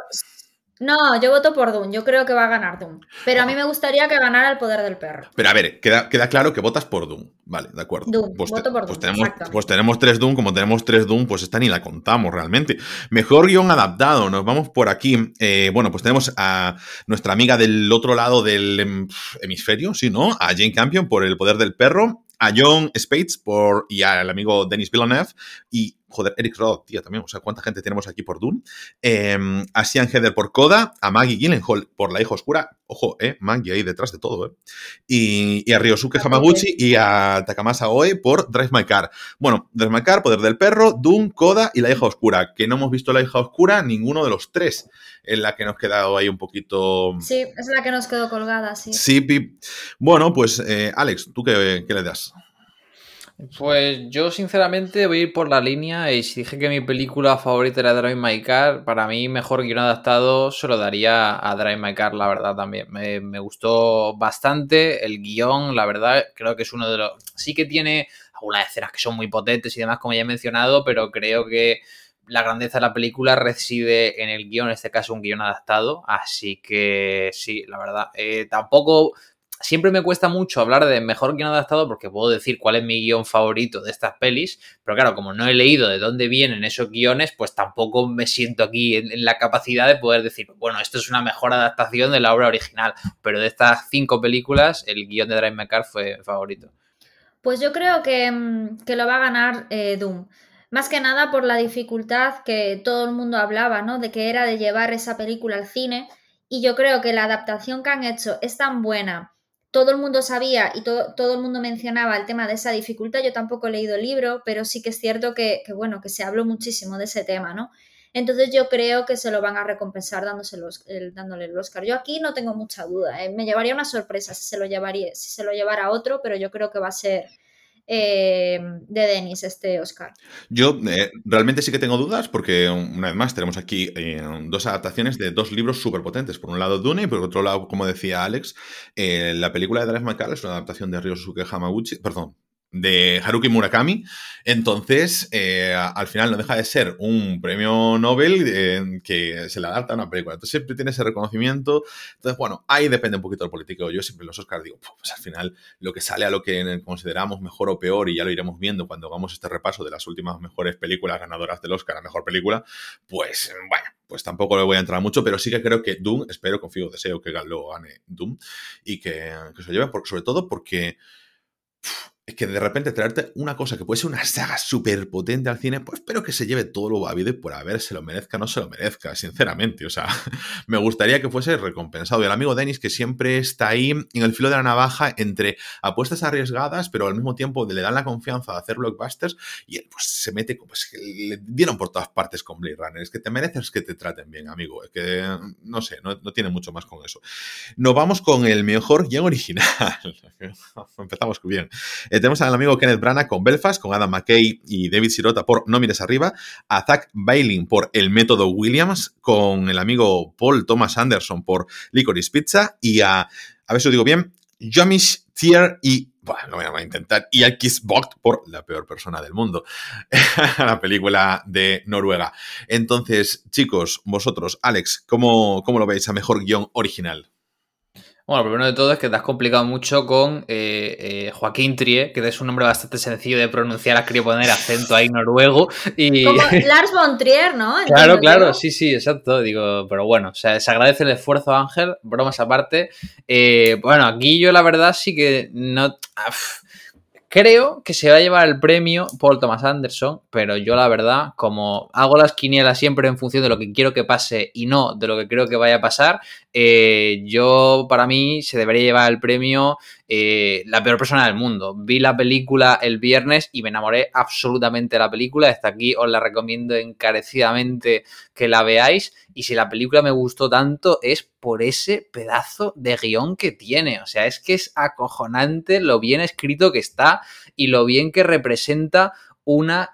[SPEAKER 1] no, yo voto por Doom. Yo creo que va a ganar Doom. Pero a mí me gustaría que ganara el poder del perro.
[SPEAKER 2] Pero a ver, queda, queda claro que votas por Doom. Vale, de acuerdo.
[SPEAKER 1] Doom, pues, voto por
[SPEAKER 2] pues
[SPEAKER 1] Doom.
[SPEAKER 2] Tenemos, pues tenemos tres Doom. Como tenemos tres Doom, pues esta ni la contamos realmente. Mejor guion adaptado. Nos vamos por aquí. Eh, bueno, pues tenemos a nuestra amiga del otro lado del hemisferio, sí, ¿no? A Jane Campion por el poder del perro a John Spates por, y al amigo Denis Villeneuve y joder, Eric Roth, tío, también, o sea, cuánta gente tenemos aquí por Dune, em, a Sian Heather por Coda, a Maggie Gyllenhaal por La Hija Oscura, ojo, eh, Maggie ahí detrás de todo, eh, y, a Ryosuke Hamaguchi y a Takamasa Oe por Drive My Car. Bueno, Drive My Car, Poder del Perro, Dune, Coda y La Hija Oscura, que no hemos visto La Hija Oscura, ninguno de los tres, en la que nos quedado ahí un poquito...
[SPEAKER 1] Sí, es la que nos quedó colgada, sí.
[SPEAKER 2] Sí, bueno, pues eh, Alex, ¿tú qué, qué le das?
[SPEAKER 3] Pues yo sinceramente voy a ir por la línea y si dije que mi película favorita era Drive My Car, para mí mejor guion adaptado se lo daría a Drive My Car, la verdad también. Me, gustó bastante el guion, la verdad creo que es uno de los... Sí que tiene algunas escenas que son muy potentes y demás como ya he mencionado, pero creo que la grandeza de la película reside en el guion, en este caso un guion adaptado, así que sí, la verdad, eh, tampoco siempre me cuesta mucho hablar de mejor guion adaptado porque puedo decir cuál es mi guion favorito de estas pelis, pero claro, como no he leído de dónde vienen esos guiones, pues tampoco me siento aquí en, la capacidad de poder decir, bueno, esto es una mejor adaptación de la obra original, pero de estas cinco películas, el guion de Drive My Car fue favorito.
[SPEAKER 1] Pues yo creo que, mm, lo va a ganar eh, Doom. Más que nada por la dificultad que todo el mundo hablaba, ¿no? De que era de llevar esa película al cine. Y yo creo que la adaptación que han hecho es tan buena todo el mundo sabía y todo, todo, el mundo mencionaba el tema de esa dificultad. Yo tampoco he leído el libro, pero sí que es cierto que, bueno, que se habló muchísimo de ese tema, ¿no? Entonces yo creo que se lo van a recompensar el, dándole el Oscar. Yo aquí no tengo mucha duda. ¿eh? Me llevaría una sorpresa si se lo llevaría, si se lo llevara otro, pero yo creo que va a ser eh, de Denis este Oscar.
[SPEAKER 2] Yo eh, realmente sí que tengo dudas porque, una vez más, tenemos aquí eh, dos adaptaciones de dos libros súper potentes. Por un lado, Dune y por otro lado, como decía Alex, la película de Drive McCall es una adaptación de Ryosuke Hamaguchi, perdón, de Haruki Murakami. Entonces, eh, al final no deja de ser un premio Nobel eh, que se le adapta a una película. Entonces siempre tiene ese reconocimiento. Entonces, bueno, ahí depende un poquito del político. Yo siempre los Oscars digo, pues al final lo que sale a lo que consideramos mejor o peor, y ya lo iremos viendo cuando hagamos este repaso de las últimas mejores películas ganadoras del Oscar a mejor película, pues bueno, pues tampoco le voy a entrar mucho, pero sí que creo que Doom, espero, confío, deseo que lo gane Doom y que, que se lo lleve, sobre todo porque es que de repente traerte una cosa que puede ser una saga súper potente al cine, pues espero que se lleve todo lo habido y por haber se lo merezca o no se lo merezca, sinceramente. O sea, me gustaría que fuese recompensado. Y el amigo Denis, que siempre está ahí en el filo de la navaja entre apuestas arriesgadas, pero al mismo tiempo le dan la confianza de hacer blockbusters y él pues se mete, pues le dieron por todas partes con Blade Runner. Es que te mereces que te traten bien, amigo. Es que, no sé, no, tiene mucho más con eso. Nos vamos con el mejor guion original. Empezamos bien tenemos al amigo Kenneth Branagh con Belfast, con Adam McKay y David Sirota por No mires arriba, a Zach Bailing por El método Williams, con el amigo Paul Thomas Anderson por Licorice Pizza y a, a ver si lo digo bien, Jomish Thier y bueno, lo voy a intentar. Y a Kiss por La peor persona del mundo. la película de Noruega. Entonces, chicos, vosotros, Alex, ¿cómo, cómo lo veis a mejor guion original?
[SPEAKER 3] Bueno, lo primero de todo es que te has complicado mucho con eh, eh, Joaquín Trie, que es un nombre bastante sencillo de pronunciar, has querido poner acento ahí noruego. Y...
[SPEAKER 1] Como Lars von Trier, ¿no?
[SPEAKER 3] claro, claro, sí, sí, exacto. Digo, pero bueno, o sea, se agradece el esfuerzo, Ángel, bromas aparte. Eh, bueno, aquí yo la verdad sí que no. Creo que se va a llevar el premio Paul Thomas Anderson, pero yo la verdad, como hago las quinielas siempre en función de lo que quiero que pase y no de lo que creo que vaya a pasar, eh, yo para mí se debería llevar el premio eh, La peor persona del mundo. Vi la película el viernes y me enamoré absolutamente de la película. Hasta aquí os la recomiendo encarecidamente que la veáis. Y si la película me gustó tanto es por ese pedazo de guion que tiene. O sea, es que es acojonante lo bien escrito que está y lo bien que representa una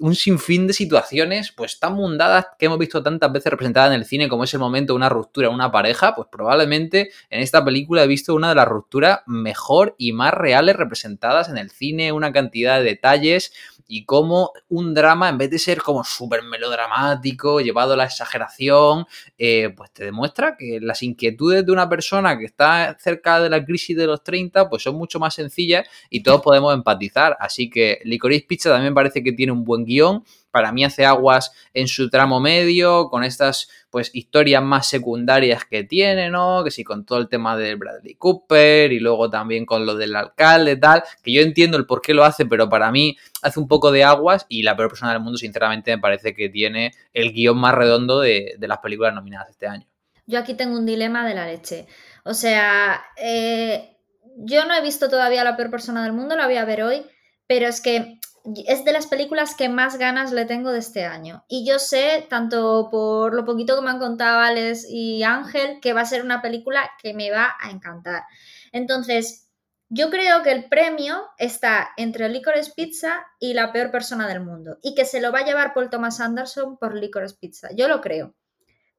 [SPEAKER 3] un sinfín de situaciones pues tan mundadas que hemos visto tantas veces representadas en el cine como es el momento de una ruptura una pareja, pues probablemente en esta película he visto una de las rupturas mejor y más reales representadas en el cine, una cantidad de detalles y cómo un drama, en vez de ser como súper melodramático, llevado a la exageración, eh, pues te demuestra que las inquietudes de una persona que está cerca de la crisis de los 30, pues son mucho más sencillas y todos podemos empatizar. Así que Licorice Pizza también parece que tiene un buen guion para mí hace aguas en su tramo medio, con estas pues historias más secundarias que tiene, ¿no? Que sí, con todo el tema de Bradley Cooper y luego también con lo del alcalde, tal, que yo entiendo el por qué lo hace, pero para mí hace un poco de aguas y la peor persona del mundo, sinceramente, me parece que tiene el guion más redondo de, las películas nominadas este año.
[SPEAKER 1] Yo aquí tengo un dilema de la leche. O sea, eh, yo no he visto todavía la peor persona del mundo, la voy a ver hoy, pero es que es de las películas que más ganas le tengo de este año. Y yo sé, tanto por lo poquito que me han contado Alex y Ángel, que va a ser una película que me va a encantar. Entonces, yo creo que el premio está entre Licorice Pizza y la peor persona del mundo. Y que se lo va a llevar Paul Thomas Anderson por Licorice Pizza. Yo lo creo.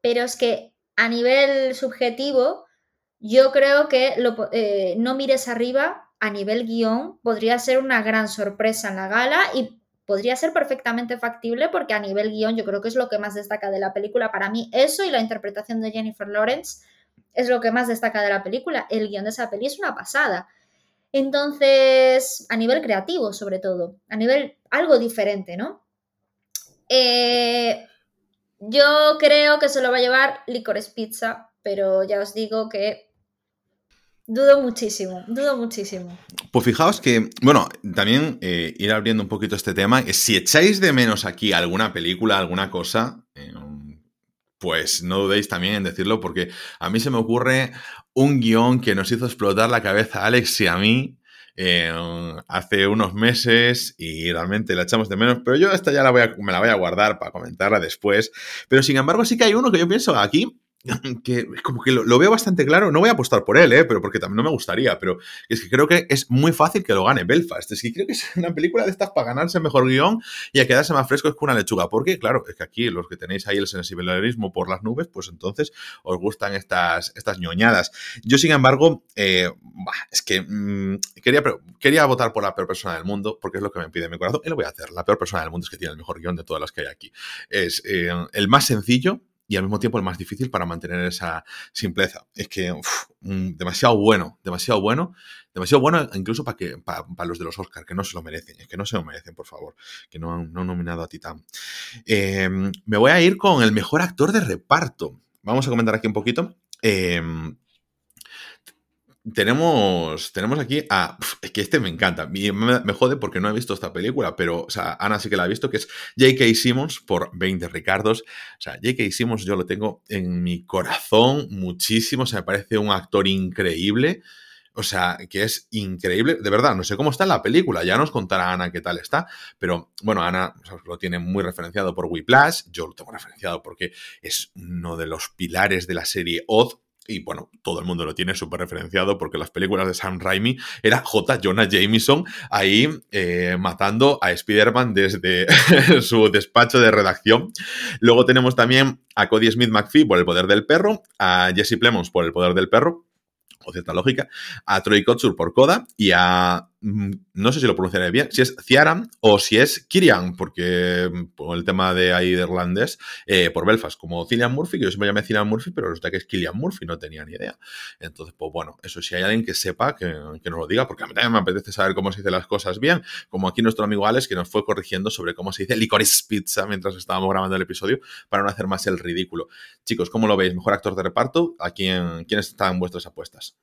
[SPEAKER 1] Pero es que a nivel subjetivo, yo creo que eh, no mires arriba a nivel guion podría ser una gran sorpresa en la gala y podría ser perfectamente factible porque a nivel guion yo creo que es lo que más destaca de la película. Para mí eso y la interpretación de Jennifer Lawrence es lo que más destaca de la película. El guion de esa peli es una pasada. Entonces, a nivel creativo sobre todo, a nivel algo diferente, ¿no? Eh, yo creo que se lo va a llevar Licorice Pizza, pero ya os digo que dudo muchísimo, dudo muchísimo.
[SPEAKER 2] Pues fijaos que, bueno, también eh, ir abriendo un poquito este tema, si echáis de menos aquí alguna película, alguna cosa, eh, pues no dudéis también en decirlo, porque a mí se me ocurre un guion que nos hizo explotar la cabeza a Alex y a mí eh, hace unos meses y realmente la echamos de menos, pero yo esta ya la voy a, me la voy a guardar para comentarla después. Pero sin embargo sí que hay uno que yo pienso aquí que como que lo, veo bastante claro. No voy a apostar por él, ¿eh? pero porque también no me gustaría. Pero es que creo que es muy fácil que lo gane Belfast. Es que creo que es una película de estas para ganarse mejor guion y a quedarse más fresco es que una lechuga. Porque, claro, es que aquí los que tenéis ahí el sensibilismo por las nubes, pues entonces os gustan estas, estas ñoñadas. Yo, sin embargo, eh, es que mm, quería, quería votar por la peor persona del mundo porque es lo que me pide mi corazón y lo voy a hacer. La peor persona del mundo es que tiene el mejor guion de todas las que hay aquí. Es eh, el más sencillo y al mismo tiempo el más difícil para mantener esa simpleza. Es que mm, demasiado bueno, demasiado bueno, demasiado bueno incluso para que para, los de los Oscars, que no se lo merecen, es que no se lo merecen, por favor, que no han, nominado a Titán. Em, me voy a ir con el mejor actor de reparto. Vamos a comentar aquí un poquito. Eh, tenemos, tenemos aquí a. Es que este me encanta. Me, jode porque no he visto esta película, pero, Ana sí que la ha visto, que es J.K. Simmons por 20 Ricardos. O sea, J.K. Simmons yo lo tengo en mi corazón muchísimo. O sea, me parece un actor increíble. O sea, que es increíble. De verdad, no sé cómo está la película. Ya nos contará Ana qué tal está. Pero bueno, Ana lo tiene muy referenciado por Whiplash. Yo lo tengo referenciado porque es uno de los pilares de la serie Oz y bueno, todo el mundo lo tiene súper referenciado porque las películas de Sam Raimi era J. Jonah Jameson ahí eh, matando a Spider-Man desde su despacho de redacción. Luego tenemos también a Cody Smith McPhee por el poder del perro, a Jesse Plemons por el poder del perro, o cierta lógica, a Troy Kotsur por Coda y a no sé si lo pronunciaré bien, si es Ciaran o si es Kirian, porque mm, por el tema de ahí de irlandés, eh, por Belfast, como Cillian Murphy, yo siempre llamé Cillian Murphy, pero resulta que es Killian Murphy, no tenía ni idea. Entonces, pues bueno, eso si hay alguien que sepa, que, que nos lo diga, porque a mí también me apetece saber cómo se dicen las cosas bien, como aquí nuestro amigo Alex, que nos fue corrigiendo sobre cómo se dice licorice pizza mientras estábamos grabando el episodio, para no hacer más el ridículo. Chicos, ¿cómo lo veis? ¿Mejor actor de reparto? ¿A quién, quiénes están vuestras apuestas?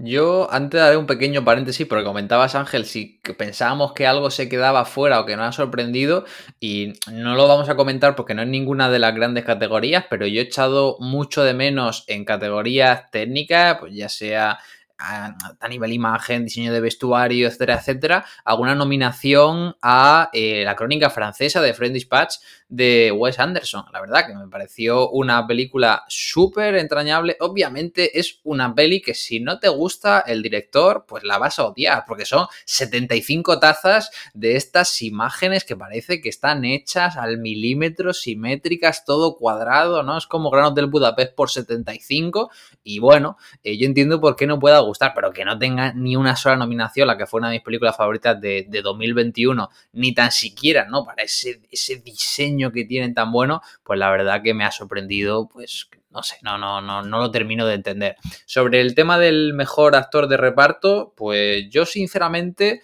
[SPEAKER 3] Yo antes daré un pequeño paréntesis porque comentabas Ángel si pensábamos que algo se quedaba fuera o que nos ha sorprendido y no lo vamos a comentar porque no es ninguna de las grandes categorías, pero yo he echado mucho de menos en categorías técnicas, pues ya sea a, nivel imagen, diseño de vestuario, etcétera, etcétera, alguna nominación a eh, la crónica francesa de Friend Dispatch de Wes Anderson. La verdad que me pareció una película súper entrañable. Obviamente es una peli que si no te gusta el director, pues la vas a odiar, porque son 75 tazas de estas imágenes que parece que están hechas al milímetro, simétricas, todo cuadrado, ¿no? Es como Gran del Budapest por 75. Y bueno, eh, yo entiendo por qué no pueda gustar, pero que no tenga ni una sola nominación, la que fue una de mis películas favoritas de, 2021, ni tan siquiera, ¿no? Para ese, ese diseño que tienen tan bueno, pues la verdad que me ha sorprendido, pues no sé, no, no, no, no lo termino de entender. Sobre el tema del mejor actor de reparto, pues yo sinceramente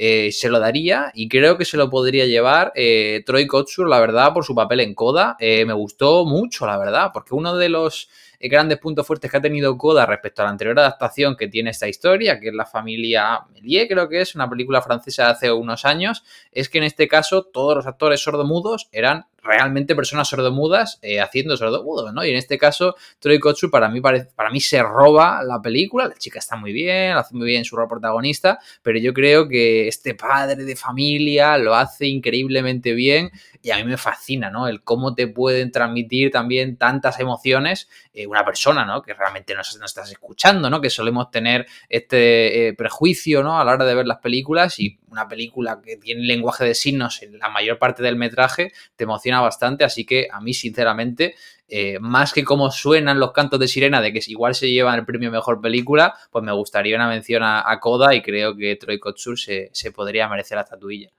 [SPEAKER 3] eh, se lo daría y creo que se lo podría llevar eh, Troy Kotsur, la verdad, por su papel en Coda. Eh, me gustó mucho, la verdad, porque uno de los grandes puntos fuertes que ha tenido Coda respecto a la anterior adaptación que tiene esta historia, que es la familia Melie, creo que es una película francesa de hace unos años, es que en este caso todos los actores sordomudos eran realmente personas sordomudas eh, haciendo sordomudos, ¿no? Y en este caso, Troy Kotsu para mí, para mí se roba la película, la chica está muy bien, hace muy bien su rol protagonista, pero yo creo que este padre de familia lo hace increíblemente bien y a mí me fascina, ¿no? El cómo te pueden transmitir también tantas emociones eh, una persona, ¿no? Que realmente no estás escuchando, ¿no? Que solemos tener este eh, prejuicio, ¿no? A la hora de ver las películas y una película que tiene lenguaje de signos en la mayor parte del metraje te emociona bastante, así que a mí sinceramente, eh, más que cómo suenan los cantos de sirena de que igual se llevan el premio mejor película, pues me gustaría una mención a, Coda y creo que Troy Kotsur se, se podría merecer la estatuilla.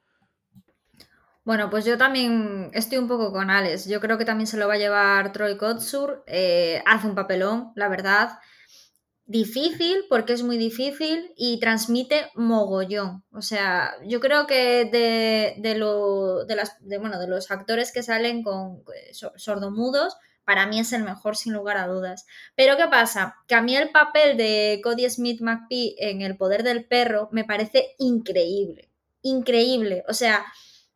[SPEAKER 1] Bueno, pues yo también estoy un poco con Alex. Yo creo que también se lo va a llevar Troy Kotsur. Eh, hace un papelón, la verdad. Difícil, porque es muy difícil y transmite mogollón. O sea, yo creo que de, de, lo, de, las, de, bueno, de los actores que salen con eh, sordomudos, para mí es el mejor sin lugar a dudas. Pero ¿qué pasa? Que a mí el papel de Cody Smith McPhee en El poder del perro me parece increíble. Increíble. O sea,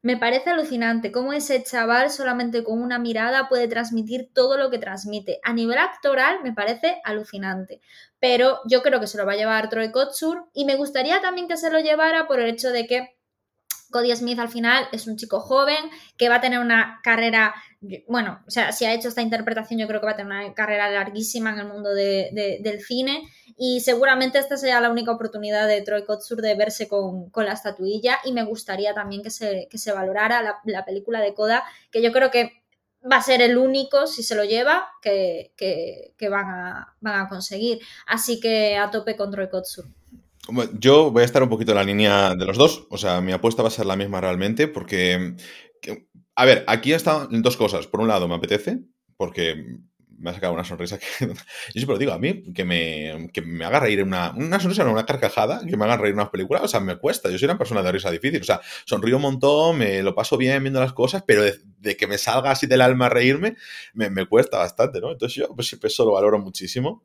[SPEAKER 1] me parece alucinante cómo ese chaval solamente con una mirada puede transmitir todo lo que transmite. A nivel actoral me parece alucinante. Pero yo creo que se lo va a llevar Troy Kotsur y me gustaría también que se lo llevara por el hecho de que Cody Smith al final es un chico joven que va a tener una carrera, bueno, o sea, si ha hecho esta interpretación yo creo que va a tener una carrera larguísima en el mundo del cine y seguramente esta sea la única oportunidad de Troy Kotsur de verse con, la estatuilla y me gustaría también que se, se valorara la, película de Coda, que yo creo que va a ser el único, si se lo lleva, que, van, a, van a conseguir. Así que a tope con Troy Kotsur.
[SPEAKER 2] Yo voy a estar un poquito en la línea de los dos. O sea, mi apuesta va a ser la misma realmente porque... A ver, aquí están dos cosas. Por un lado, me apetece, porque me ha sacado una sonrisa que. Yo siempre lo digo, a mí, que me, que me haga reír una, una sonrisa, una carcajada, que me haga reír una película, o sea, me cuesta. Yo soy una persona de risa difícil, o sea, sonrío un montón, me lo paso bien viendo las cosas, pero de, que me salga así del alma reírme, me, me, cuesta bastante, ¿no? Entonces yo pues, siempre eso lo valoro muchísimo.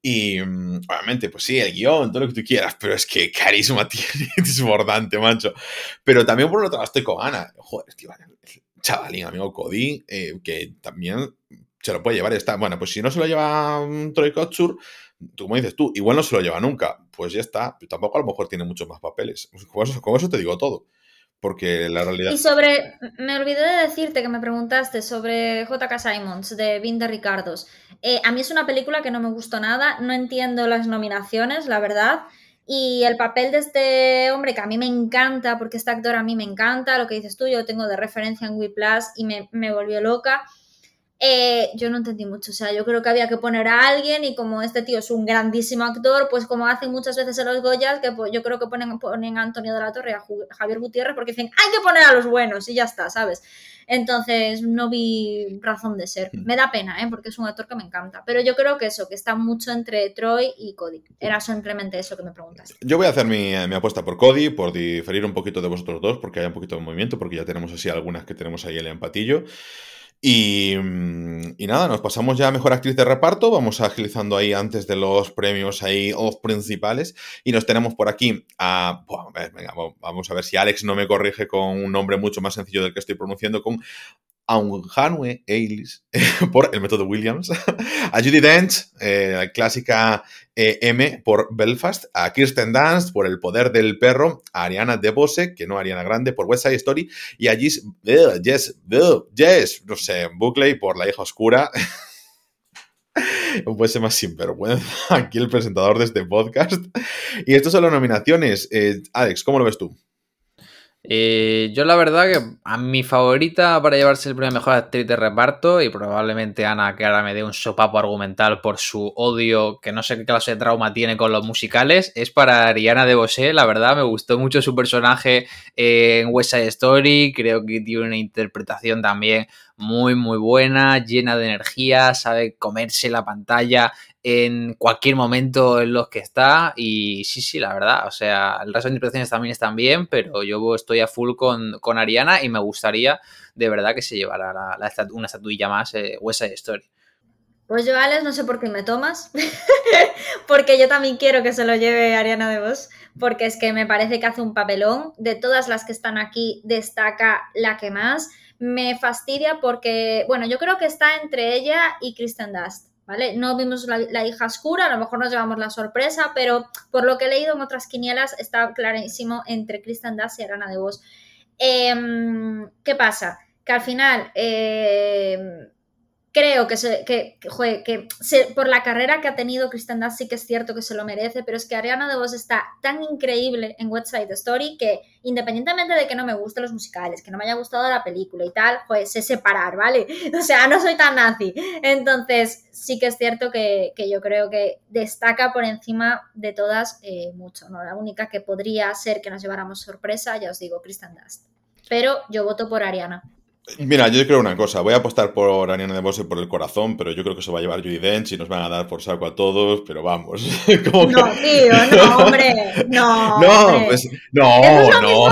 [SPEAKER 2] Y mm, obviamente, pues sí, el guion, todo lo que tú quieras, pero es que carisma tiene desbordante, macho. Pero también por otro lado estoy con Ana. Joder, tío, chavalín, amigo Cody, eh, que también se lo puede llevar. Está, bueno, pues si no se lo lleva Troy Kotsur, tú como dices tú, igual no se lo lleva nunca. Pues ya está. Tampoco a lo mejor tiene muchos más papeles. Con eso, con eso te digo todo. Porque la realidad.
[SPEAKER 1] Y sobre. Me olvidé de decirte que me preguntaste sobre J.K. Simons de Vinda Ricardos. Eh, a mí es una película que no me gustó nada. No entiendo las nominaciones, la verdad. Y el papel de este hombre, que a mí me encanta, porque este actor a mí me encanta, lo que dices tú, yo tengo de referencia en Plus y me, me volvió loca. Eh, yo no entendí mucho, o sea, yo creo que había que poner a alguien y como este tío es un grandísimo actor, pues como hacen muchas veces en los Goyas, que pues, yo creo que ponen, ponen a Antonio de la Torre y a Javier Gutiérrez porque dicen, hay que poner a los buenos y ya está, ¿sabes? Entonces no vi razón de ser. Hmm. Me da pena, ¿eh? porque es un actor que me encanta. Pero yo creo que eso, que está mucho entre Troy y Cody. Era simplemente eso que me preguntas.
[SPEAKER 2] Yo voy a hacer mi, mi, apuesta por Cody, por diferir un poquito de vosotros dos, porque hay un poquito de movimiento, porque ya tenemos así algunas que tenemos ahí el empatillo. Y, nada, nos pasamos ya a Mejor Actriz de Reparto, vamos agilizando ahí antes de los premios ahí off principales. Y nos tenemos por aquí a... venga, vamos a ver si Alex no me corrige con un nombre mucho más sencillo del que estoy pronunciando, con Aunjanue Eilis por el método Williams, a Judy Dench, eh, clásica eh, M por Belfast, a Kirsten Dunst por El poder del perro, a Ariana DeBose, que no Ariana Grande, por West Side Story, y a Jess, Jess, no sé, Buckley por La hija oscura. puede ser más sinvergüenza aquí el presentador de este podcast. Y estas son las nominaciones. Eh, Alex, ¿cómo lo ves tú?
[SPEAKER 3] Eh, yo la verdad que a mi favorita para llevarse el premio mejor actriz de reparto y probablemente Ana que ahora me dé un sopapo argumental por su odio que no sé qué clase de trauma tiene con los musicales es para Ariana de Bosé, la verdad me gustó mucho su personaje en West Side Story, creo que tiene una interpretación también muy muy buena, llena de energía, sabe comerse la pantalla en cualquier momento en los que está y sí, sí, la verdad, o sea, el resto de interpretaciones también están bien, pero yo estoy a full con, Ariana y me gustaría de verdad que se llevara la, una estatuilla más eh, West Side Story.
[SPEAKER 1] Pues yo, Alex, no sé por qué me tomas, porque yo también quiero que se lo lleve Ariana de Vos, porque es que me parece que hace un papelón. De todas las que están aquí, destaca la que más. Me fastidia porque, bueno, yo creo que está entre ella y Kristen Dust. No vimos la, hija oscura, a lo mejor nos llevamos la sorpresa, pero por lo que he leído en otras quinielas está clarísimo entre Kristen Dunst y Arana de Vos. Em, ¿Qué pasa? Que al final em, creo que, se, que, que, por la carrera que ha tenido Kristen sí que es cierto que se lo merece, pero es que Ariana DeVos está tan increíble en West Side Story que independientemente de que no me gusten los musicales, que no me haya gustado la película y tal, pues sé separar, ¿vale? O sea, no soy tan nazi. Entonces sí que es cierto que, yo creo que destaca por encima de todas eh, mucho, ¿no? La única que podría ser que nos lleváramos sorpresa, ya os digo, Kristen Dust. pero yo voto por Ariana.
[SPEAKER 2] Mira, yo creo una cosa, voy a apostar por Ariana de Bose por el corazón, pero yo creo que se va a llevar Judy Dench y nos van a dar por saco a todos, pero vamos.
[SPEAKER 1] no, tío, no, hombre, no.
[SPEAKER 2] No, pues, no, no.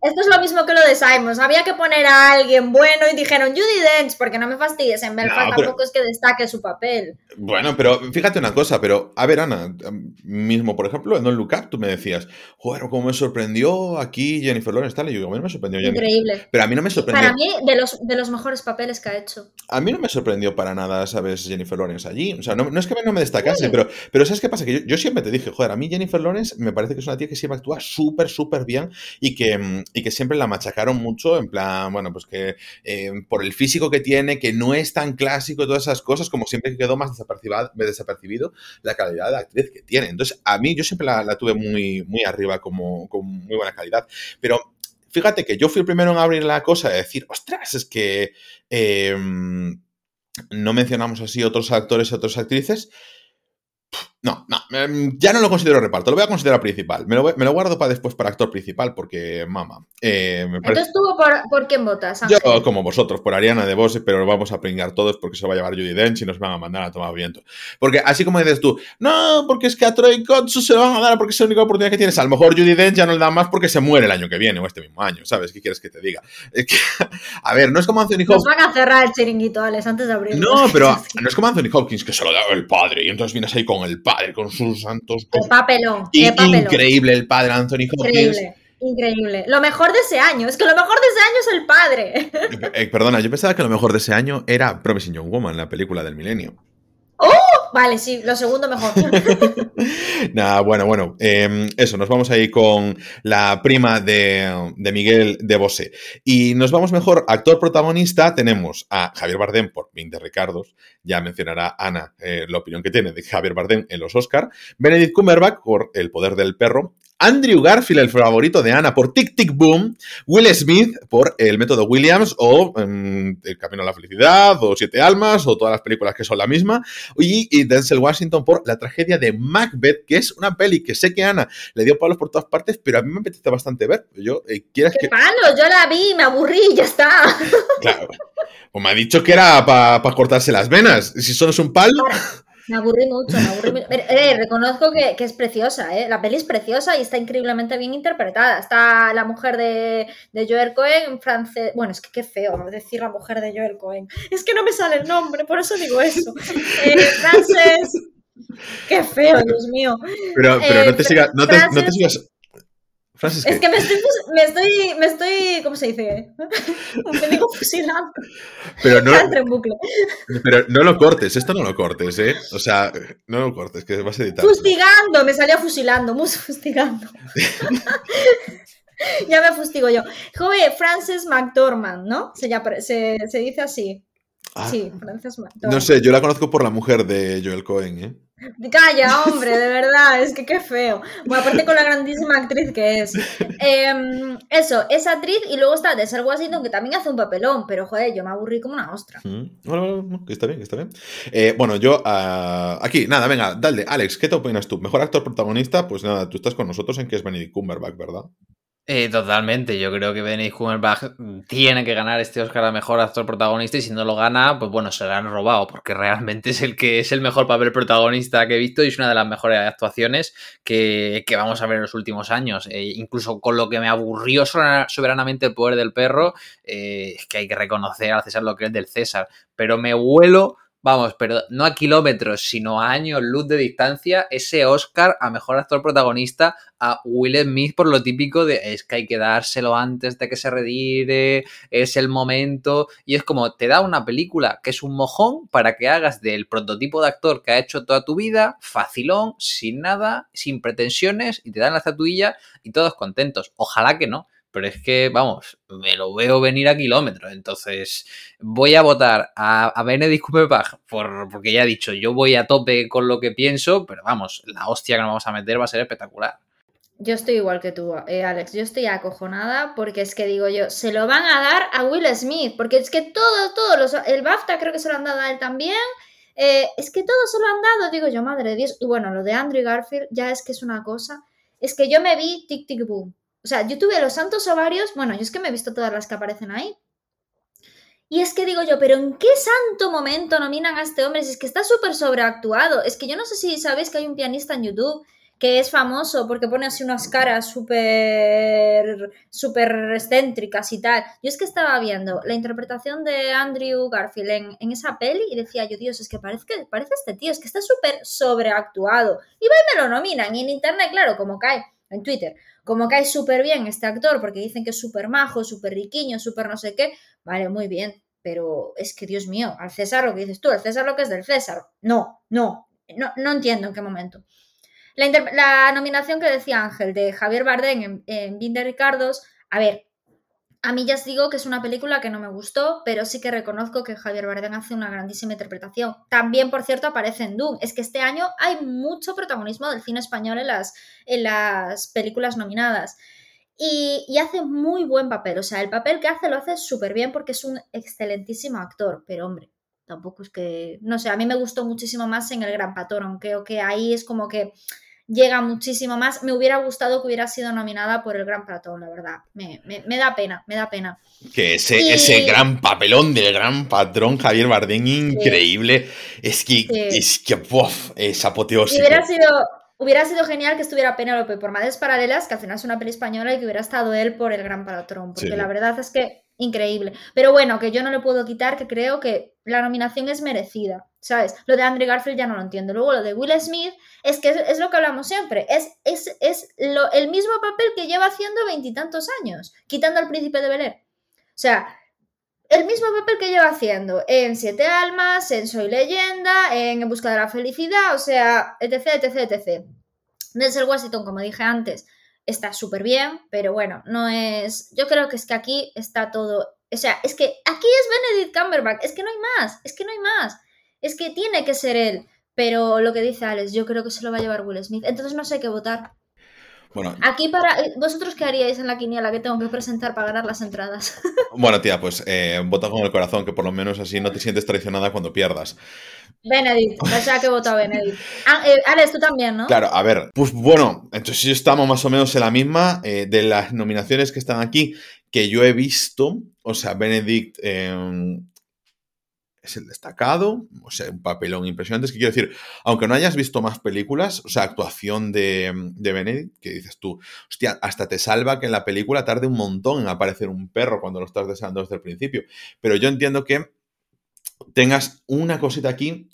[SPEAKER 1] Esto es lo mismo que lo de Simons. Había que poner a alguien bueno y dijeron Judy Dench, porque no me fastidies. En Belfast tampoco es que destaque su papel.
[SPEAKER 2] Bueno, pero fíjate una cosa, pero a ver, Ana, mismo, por ejemplo, en Don't Look Up, tú me decías, joder, cómo me sorprendió aquí Jennifer Lawrence, tal. Y yo, a mí no me sorprendió
[SPEAKER 1] Jennifer. Increíble.
[SPEAKER 2] Pero a mí no me sorprendió.
[SPEAKER 1] Para mí, de los, de los mejores papeles que ha hecho.
[SPEAKER 2] A mí no me sorprendió para nada, ¿sabes? Jennifer Lawrence allí. O sea, no, es que no me destacase, pero, pero ¿sabes qué pasa? Que yo, siempre te dije, joder, a mí Jennifer Lawrence me parece que es una tía que siempre actúa súper, súper bien y que, y que siempre la macha sacaron mucho, en plan, bueno, pues que eh, por el físico que tiene, que no es tan clásico, todas esas cosas, como siempre quedó más desapercibido la calidad de actriz que tiene. Entonces, a mí yo siempre la, tuve muy, muy arriba, como con muy buena calidad. Pero fíjate que yo fui el primero en abrir la cosa y decir, ostras, es que em, no mencionamos así otros actores otras actrices. No, no, em, ya no lo considero reparto, lo voy a considerar principal. Me lo, me lo guardo para después para actor principal porque, mama.
[SPEAKER 1] Eh, Entonces tú, por, quién votas?
[SPEAKER 2] Yo, como vosotros, por Ariana de Bose, pero vamos a pringar todos porque se va a llevar Judy Dench y nos van a mandar a tomar viento. Porque así como dices tú, no, porque es que a Troy Kotsu se lo van a dar porque es la única oportunidad que tienes. A lo mejor Judy Dench ya no le da más porque se muere el año que viene o este mismo año, ¿sabes? ¿Qué quieres que te diga? a ver, no es como Anthony
[SPEAKER 1] Hopkins. Nos van a cerrar el chiringuito, Alex, antes de abrir.
[SPEAKER 2] No, pero no es como Anthony Hopkins que se lo da el padre y entonces vienes ahí con el padre, con sus santos.
[SPEAKER 1] El papelón.
[SPEAKER 2] Increíble el padre Anthony Hopkins.
[SPEAKER 1] Increíble. Increíble. Lo mejor de ese año. Es que lo mejor de ese año es el padre.
[SPEAKER 2] Eh, perdona, yo pensaba que lo mejor de ese año era Promising Young Woman, la película del milenio.
[SPEAKER 1] Vale, sí, lo segundo mejor.
[SPEAKER 2] Nada, bueno, bueno. Em, eso, nos vamos a ir con la prima de, Miguel de Bosé. Y nos vamos mejor, actor protagonista, tenemos a Javier Bardem por 20 Ricardos. Ya mencionará Ana eh, la opinión que tiene de Javier Bardem en los Oscar. Benedict Cumberbatch por El poder del perro. Andrew Garfield, el favorito de Ana, por Tic Tic Boom, Will Smith por El método Williams o em, El camino a la felicidad o Siete almas o todas las películas que son la misma y, Denzel Washington por La tragedia de Macbeth, que es una peli que sé que Ana le dio palos por todas partes, pero a mí me apetece bastante ver. Yo, eh, ¿quieres
[SPEAKER 1] ¿Qué palos? Yo la vi, me aburrí ya está.
[SPEAKER 2] Claro. Pues me ha dicho que era para cortarse las venas. Si solo es un palo...
[SPEAKER 1] Me aburrí mucho, me aburrí mucho. Eh, reconozco que, es preciosa, ¿eh? La peli es preciosa y está increíblemente bien interpretada. Está la mujer de, de Joel Cohen en francés. Bueno, es que qué feo decir la mujer de Joel Cohen. Es que no me sale el nombre, por eso digo eso. En francés. Qué feo, Dios mío.
[SPEAKER 2] Pero, pero no, te sigas, no, te, no te sigas
[SPEAKER 1] es que me estoy, me estoy, me estoy, ¿cómo se dice? me digo fusilando.
[SPEAKER 2] Pero no, pero no lo cortes, esto no lo cortes, ¿eh? O sea, no lo cortes, que vas a editar.
[SPEAKER 1] Fustigando, me salió fusilando, mus fustigando. ya me fustigo yo. Joder, Frances McDormand, ¿no? Se, se, se dice así. Ah. sí, Frances McDormand.
[SPEAKER 2] No sé, yo la conozco por la mujer de Joel Cohen, ¿eh?
[SPEAKER 1] Calla, hombre, de verdad, es que qué feo. Bueno, aparte con la grandísima actriz que es. Em, eso, esa actriz y luego está Denzel Washington que también hace un papelón, pero joder, yo me aburrí como una ostra.
[SPEAKER 2] Mm, bueno, bueno, está bien, está bien. Eh, bueno, yo uh, aquí, nada, venga, dale, Alex, ¿qué te opinas tú? ¿Mejor actor protagonista? Pues nada, tú estás con nosotros en que es Benedict Cumberbatch, ¿verdad?
[SPEAKER 3] Eh, totalmente, yo creo que Benedict Cumberbatch tiene que ganar este Oscar a Mejor Actor Protagonista y si no lo gana, pues bueno, se lo han robado porque realmente es el que es el mejor papel protagonista que he visto y es una de las mejores actuaciones que, vamos a ver en los últimos años. Eh, incluso con lo que me aburrió soberanamente el poder del perro, eh, es que hay que reconocer al César lo que es del César, pero me huelo vamos, pero no a kilómetros, sino a años luz de distancia, ese Oscar a mejor actor protagonista a Will Smith por lo típico de es que hay que dárselo antes de que se redire, es el momento, y es como te da una película que es un mojón para que hagas del prototipo de actor que ha hecho toda tu vida, facilón, sin nada, sin pretensiones, y te dan la estatuilla y todos contentos. Ojalá que no pero es que, vamos, me lo veo venir a kilómetros. Entonces, voy a votar a, a Benedict Cumberbatch por, porque ya he dicho, yo voy a tope con lo que pienso, pero vamos, la hostia que nos vamos a meter va a ser espectacular.
[SPEAKER 1] Yo estoy igual que tú, eh, Alex. Yo estoy acojonada porque es que digo yo, se lo van a dar a Will Smith, porque es que todos, todos los. El BAFTA creo que se lo han dado a él también. Eh, es que todos se lo han dado, digo yo, madre de Dios. Y bueno, lo de Andrew Garfield ya es que es una cosa. Es que yo me vi Tic Tic Boom. O sea, yo tuve los santos ovarios, bueno, yo es que me he visto todas las que aparecen ahí. Y es que digo yo, pero ¿en qué santo momento nominan a este hombre? Si es que está súper sobreactuado. Es que yo no sé si sabéis que hay un pianista en YouTube que es famoso porque pone así unas caras súper súper excéntricas y tal. Yo es que estaba viendo la interpretación de Andrew Garfield en, esa peli y decía yo, Dios, es que parece, parece este tío, es que está súper sobreactuado. Y va y me lo nominan. Y en internet, claro, como cae, en Twitter, como cae súper bien este actor porque dicen que es súper majo, súper riquiño, súper no sé qué, vale, muy bien. Pero es que, Dios mío, al César lo que dices tú, al César lo que es del César. No, no, no, no entiendo en qué momento. La, nominación que decía Ángel de Javier Bardem en, en Ricardos, a ver, a mí ya os digo que es una película que no me gustó, pero sí que reconozco que Javier Bardem hace una grandísima interpretación. También, por cierto, aparece en Doom. Es que este año hay mucho protagonismo del cine español en las, en las películas nominadas. Y, y, hace muy buen papel. O sea, el papel que hace lo hace súper bien porque es un excelentísimo actor. Pero hombre, tampoco es que... No sé, a mí me gustó muchísimo más en El Gran Patrón, aunque que ahí es como que llega muchísimo más. Me hubiera gustado que hubiera sido nominada por el Gran Patrón, la verdad. Me, da pena, me da pena.
[SPEAKER 2] Que ese, ese gran papelón del Gran Patrón, Javier Bardem, increíble. Es que, es que, es apoteósico.
[SPEAKER 1] hubiera sido, hubiera sido genial que estuviera Penélope por Madres Paralelas, que al final es una peli española, y que hubiera estado él por el Gran Patrón. Porque la verdad es que increíble. Pero bueno, que yo no le puedo quitar, que creo que la nominación es merecida, ¿sabes? Lo de Andrew Garfield ya no lo entiendo. Luego lo de Will Smith es que es, lo que hablamos siempre, es, es, es lo, el mismo papel que lleva haciendo veintitantos años, quitando al príncipe de Bel O sea, el mismo papel que lleva haciendo en Siete Almas, en Soy Leyenda, en En Busca de la Felicidad, o sea, etc, etc, etc. Denzel Washington, como dije antes, está súper bien, pero bueno, no es. Yo creo que es que aquí está todo. O sea, es que aquí es Benedict Cumberbatch, es que no hay más, es que no hay más. Es que tiene que ser él. Pero lo que dice Alex, yo creo que se lo va a llevar Will Smith. Entonces no sé qué votar.
[SPEAKER 2] Bueno,
[SPEAKER 1] Aquí para. Eh, ¿Vosotros qué haríais en la quiniela que tengo que presentar para ganar las entradas?
[SPEAKER 2] Bueno, tía, pues eh, vota con el corazón, que por lo menos así no te sientes traicionada cuando pierdas.
[SPEAKER 1] Benedict, o sea que he votado Benedict. Ah, eh, Alex, tú también, ¿no?
[SPEAKER 2] Claro, a ver, pues bueno, entonces estamos más o menos en la misma. de las nominaciones que están aquí, que yo he visto, o sea, Benedict es el destacado, o sea, un papelón impresionante. Es que quiero decir, aunque no hayas visto más películas, o sea, actuación de, de Benedict, que dices tú, hostia, hasta te salva que en la película tarde un montón en aparecer un perro cuando lo estás deseando desde el principio. Pero yo entiendo que tengas una cosita aquí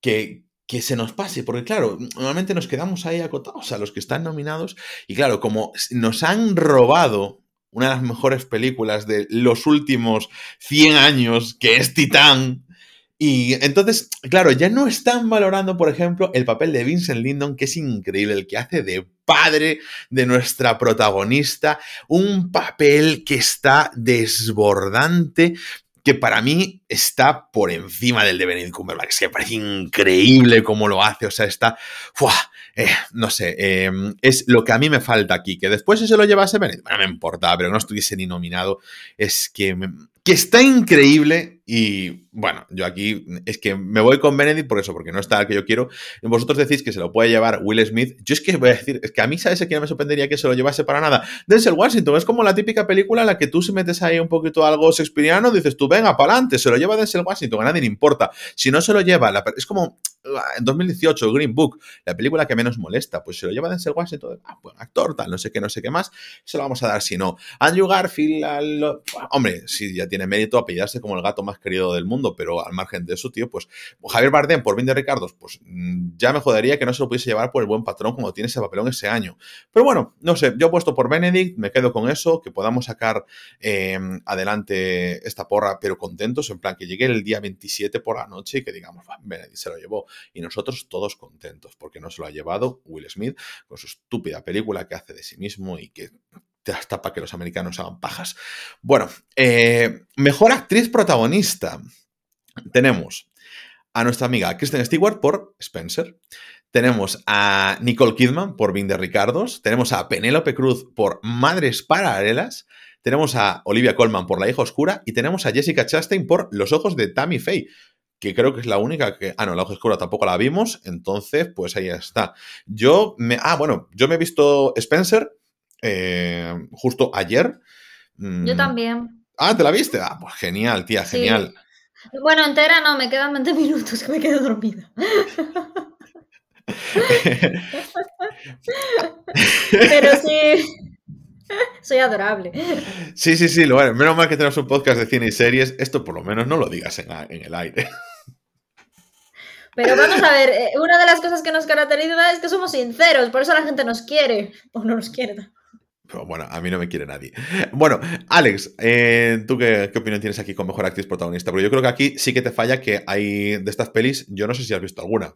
[SPEAKER 2] que, que se nos pase, porque claro, normalmente nos quedamos ahí acotados a los que están nominados y claro, como nos han robado una de las mejores películas de los últimos 100 años, que es Titán, y entonces, claro, ya no están valorando, por ejemplo, el papel de Vincent Lindon, que es increíble, el que hace de padre de nuestra protagonista, un papel que está desbordante, que para mí está por encima del de Benedict Cumberbatch, que parece increíble cómo lo hace, o sea, está, eh, no sé, em, es lo que a mí me falta aquí, que después si se lo llevase Benedict, bueno, me importa, pero no estuviese ni nominado, es que, que está increíble y bueno, yo aquí es que me voy con Benedict por eso, porque no está el que yo quiero. Vosotros decís que se lo puede llevar Will Smith. Yo es que voy a decir, es que a mí, ¿sabes a quién me sorprendería que se lo llevase para nada? Denzel Washington. Es como la típica película en la que tú si metes ahí un poquito algo shakespeariano, dices tú, venga, para se lo lleva Denzel Washington, a nadie le importa. Si no se lo lleva, es como en 2018, Green Book, la película que menos molesta, pues se lo lleva Denzel Washington, ah, buen actor, tal, no sé qué, no sé qué más, se lo vamos a dar si no. Andrew Garfield, hombre, sí, ya tiene mérito apellidarse como el gato más querido del mundo, pero al margen de eso, tío, pues Javier Bardem por bien de Ricardos, pues mm, ya me jodería que no se lo pudiese llevar por el buen patrón como tiene ese papelón ese año. Pero bueno, no sé, yo he puesto por Benedict, me quedo con eso, que podamos sacar em, adelante esta porra, pero contentos, en plan que llegue el día 27 por la noche y que digamos, Benedict se lo llevó y nosotros todos contentos porque no se lo ha llevado Will Smith con su estúpida película que hace de sí mismo y que hasta para que los americanos hagan pajas. Bueno, eh, mejor actriz protagonista. Tenemos a nuestra amiga Kristen Stewart por Spencer. Tenemos a Nicole Kidman por Vin de Ricardos. Tenemos a Penélope Cruz por Madres Paralelas. Tenemos a Olivia Colman por La hija oscura. Y tenemos a Jessica Chastain por Los ojos de Tammy Faye que creo que es la única que... Ah, no, la hoja oscura tampoco la vimos, entonces pues ahí está. Yo me... Ah, bueno, yo me he visto Spencer eh, justo ayer.
[SPEAKER 1] Yo
[SPEAKER 2] Mm,
[SPEAKER 1] también.
[SPEAKER 2] Ah, ¿te la viste? Ah, pues genial, tía,
[SPEAKER 1] Sí. Bueno, entera no, me quedan 20 minutos que me quedo dormida. Pero sí. Soy adorable.
[SPEAKER 2] sí, sí, sí, lo bueno, menos mal que tenemos un podcast de cine y series. Esto por lo menos no lo digas en, en el aire.
[SPEAKER 1] Pero vamos a ver, eh, una de las cosas que nos caracteriza es que somos sinceros, por eso la gente nos quiere. O no nos quiere.
[SPEAKER 2] Bueno, a mí no me quiere nadie. Bueno, Alex, eh, ¿tú qué, qué opinión tienes aquí con mejor actriz protagonista? Porque yo creo que aquí sí que te falla que hay de estas pelis, yo no sé si has visto alguna.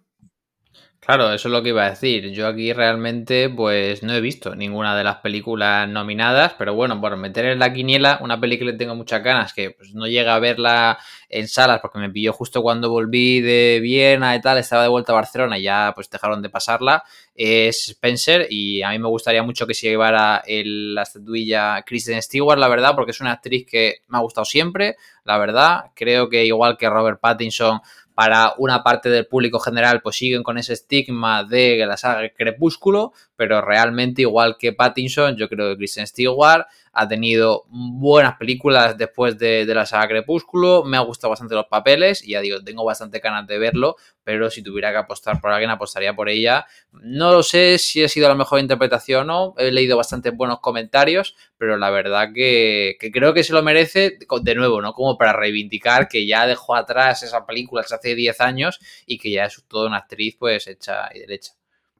[SPEAKER 3] Claro, eso es lo que iba a decir. Yo aquí realmente pues no he visto ninguna de las películas nominadas, pero bueno, por meter en la quiniela una peli que tengo muchas ganas, que pues no llega a verla en salas porque me pilló justo cuando volví de Viena y tal, estaba de vuelta a Barcelona y ya pues dejaron de pasarla, es Spencer y a mí me gustaría mucho que se llevara el- la estatuilla Kristen Stewart, la verdad, porque es una actriz que me ha gustado siempre, la verdad. Creo que igual que Robert Pattinson para una parte del público general pues siguen con ese estigma de la saga Crepúsculo, pero realmente igual que Pattinson, yo creo que Kristen Stewart ha tenido buenas películas después de, de la saga Crepúsculo, me ha gustado bastante los papeles y ya digo, tengo bastante ganas de verlo, pero si tuviera que apostar por alguien, apostaría por ella. No lo sé si ha sido la mejor interpretación o no, he leído bastantes buenos comentarios, pero la verdad que, que creo que se lo merece, de nuevo, ¿no? Como para reivindicar que ya dejó atrás esa película hace 10 años y que ya es toda una actriz pues hecha y derecha.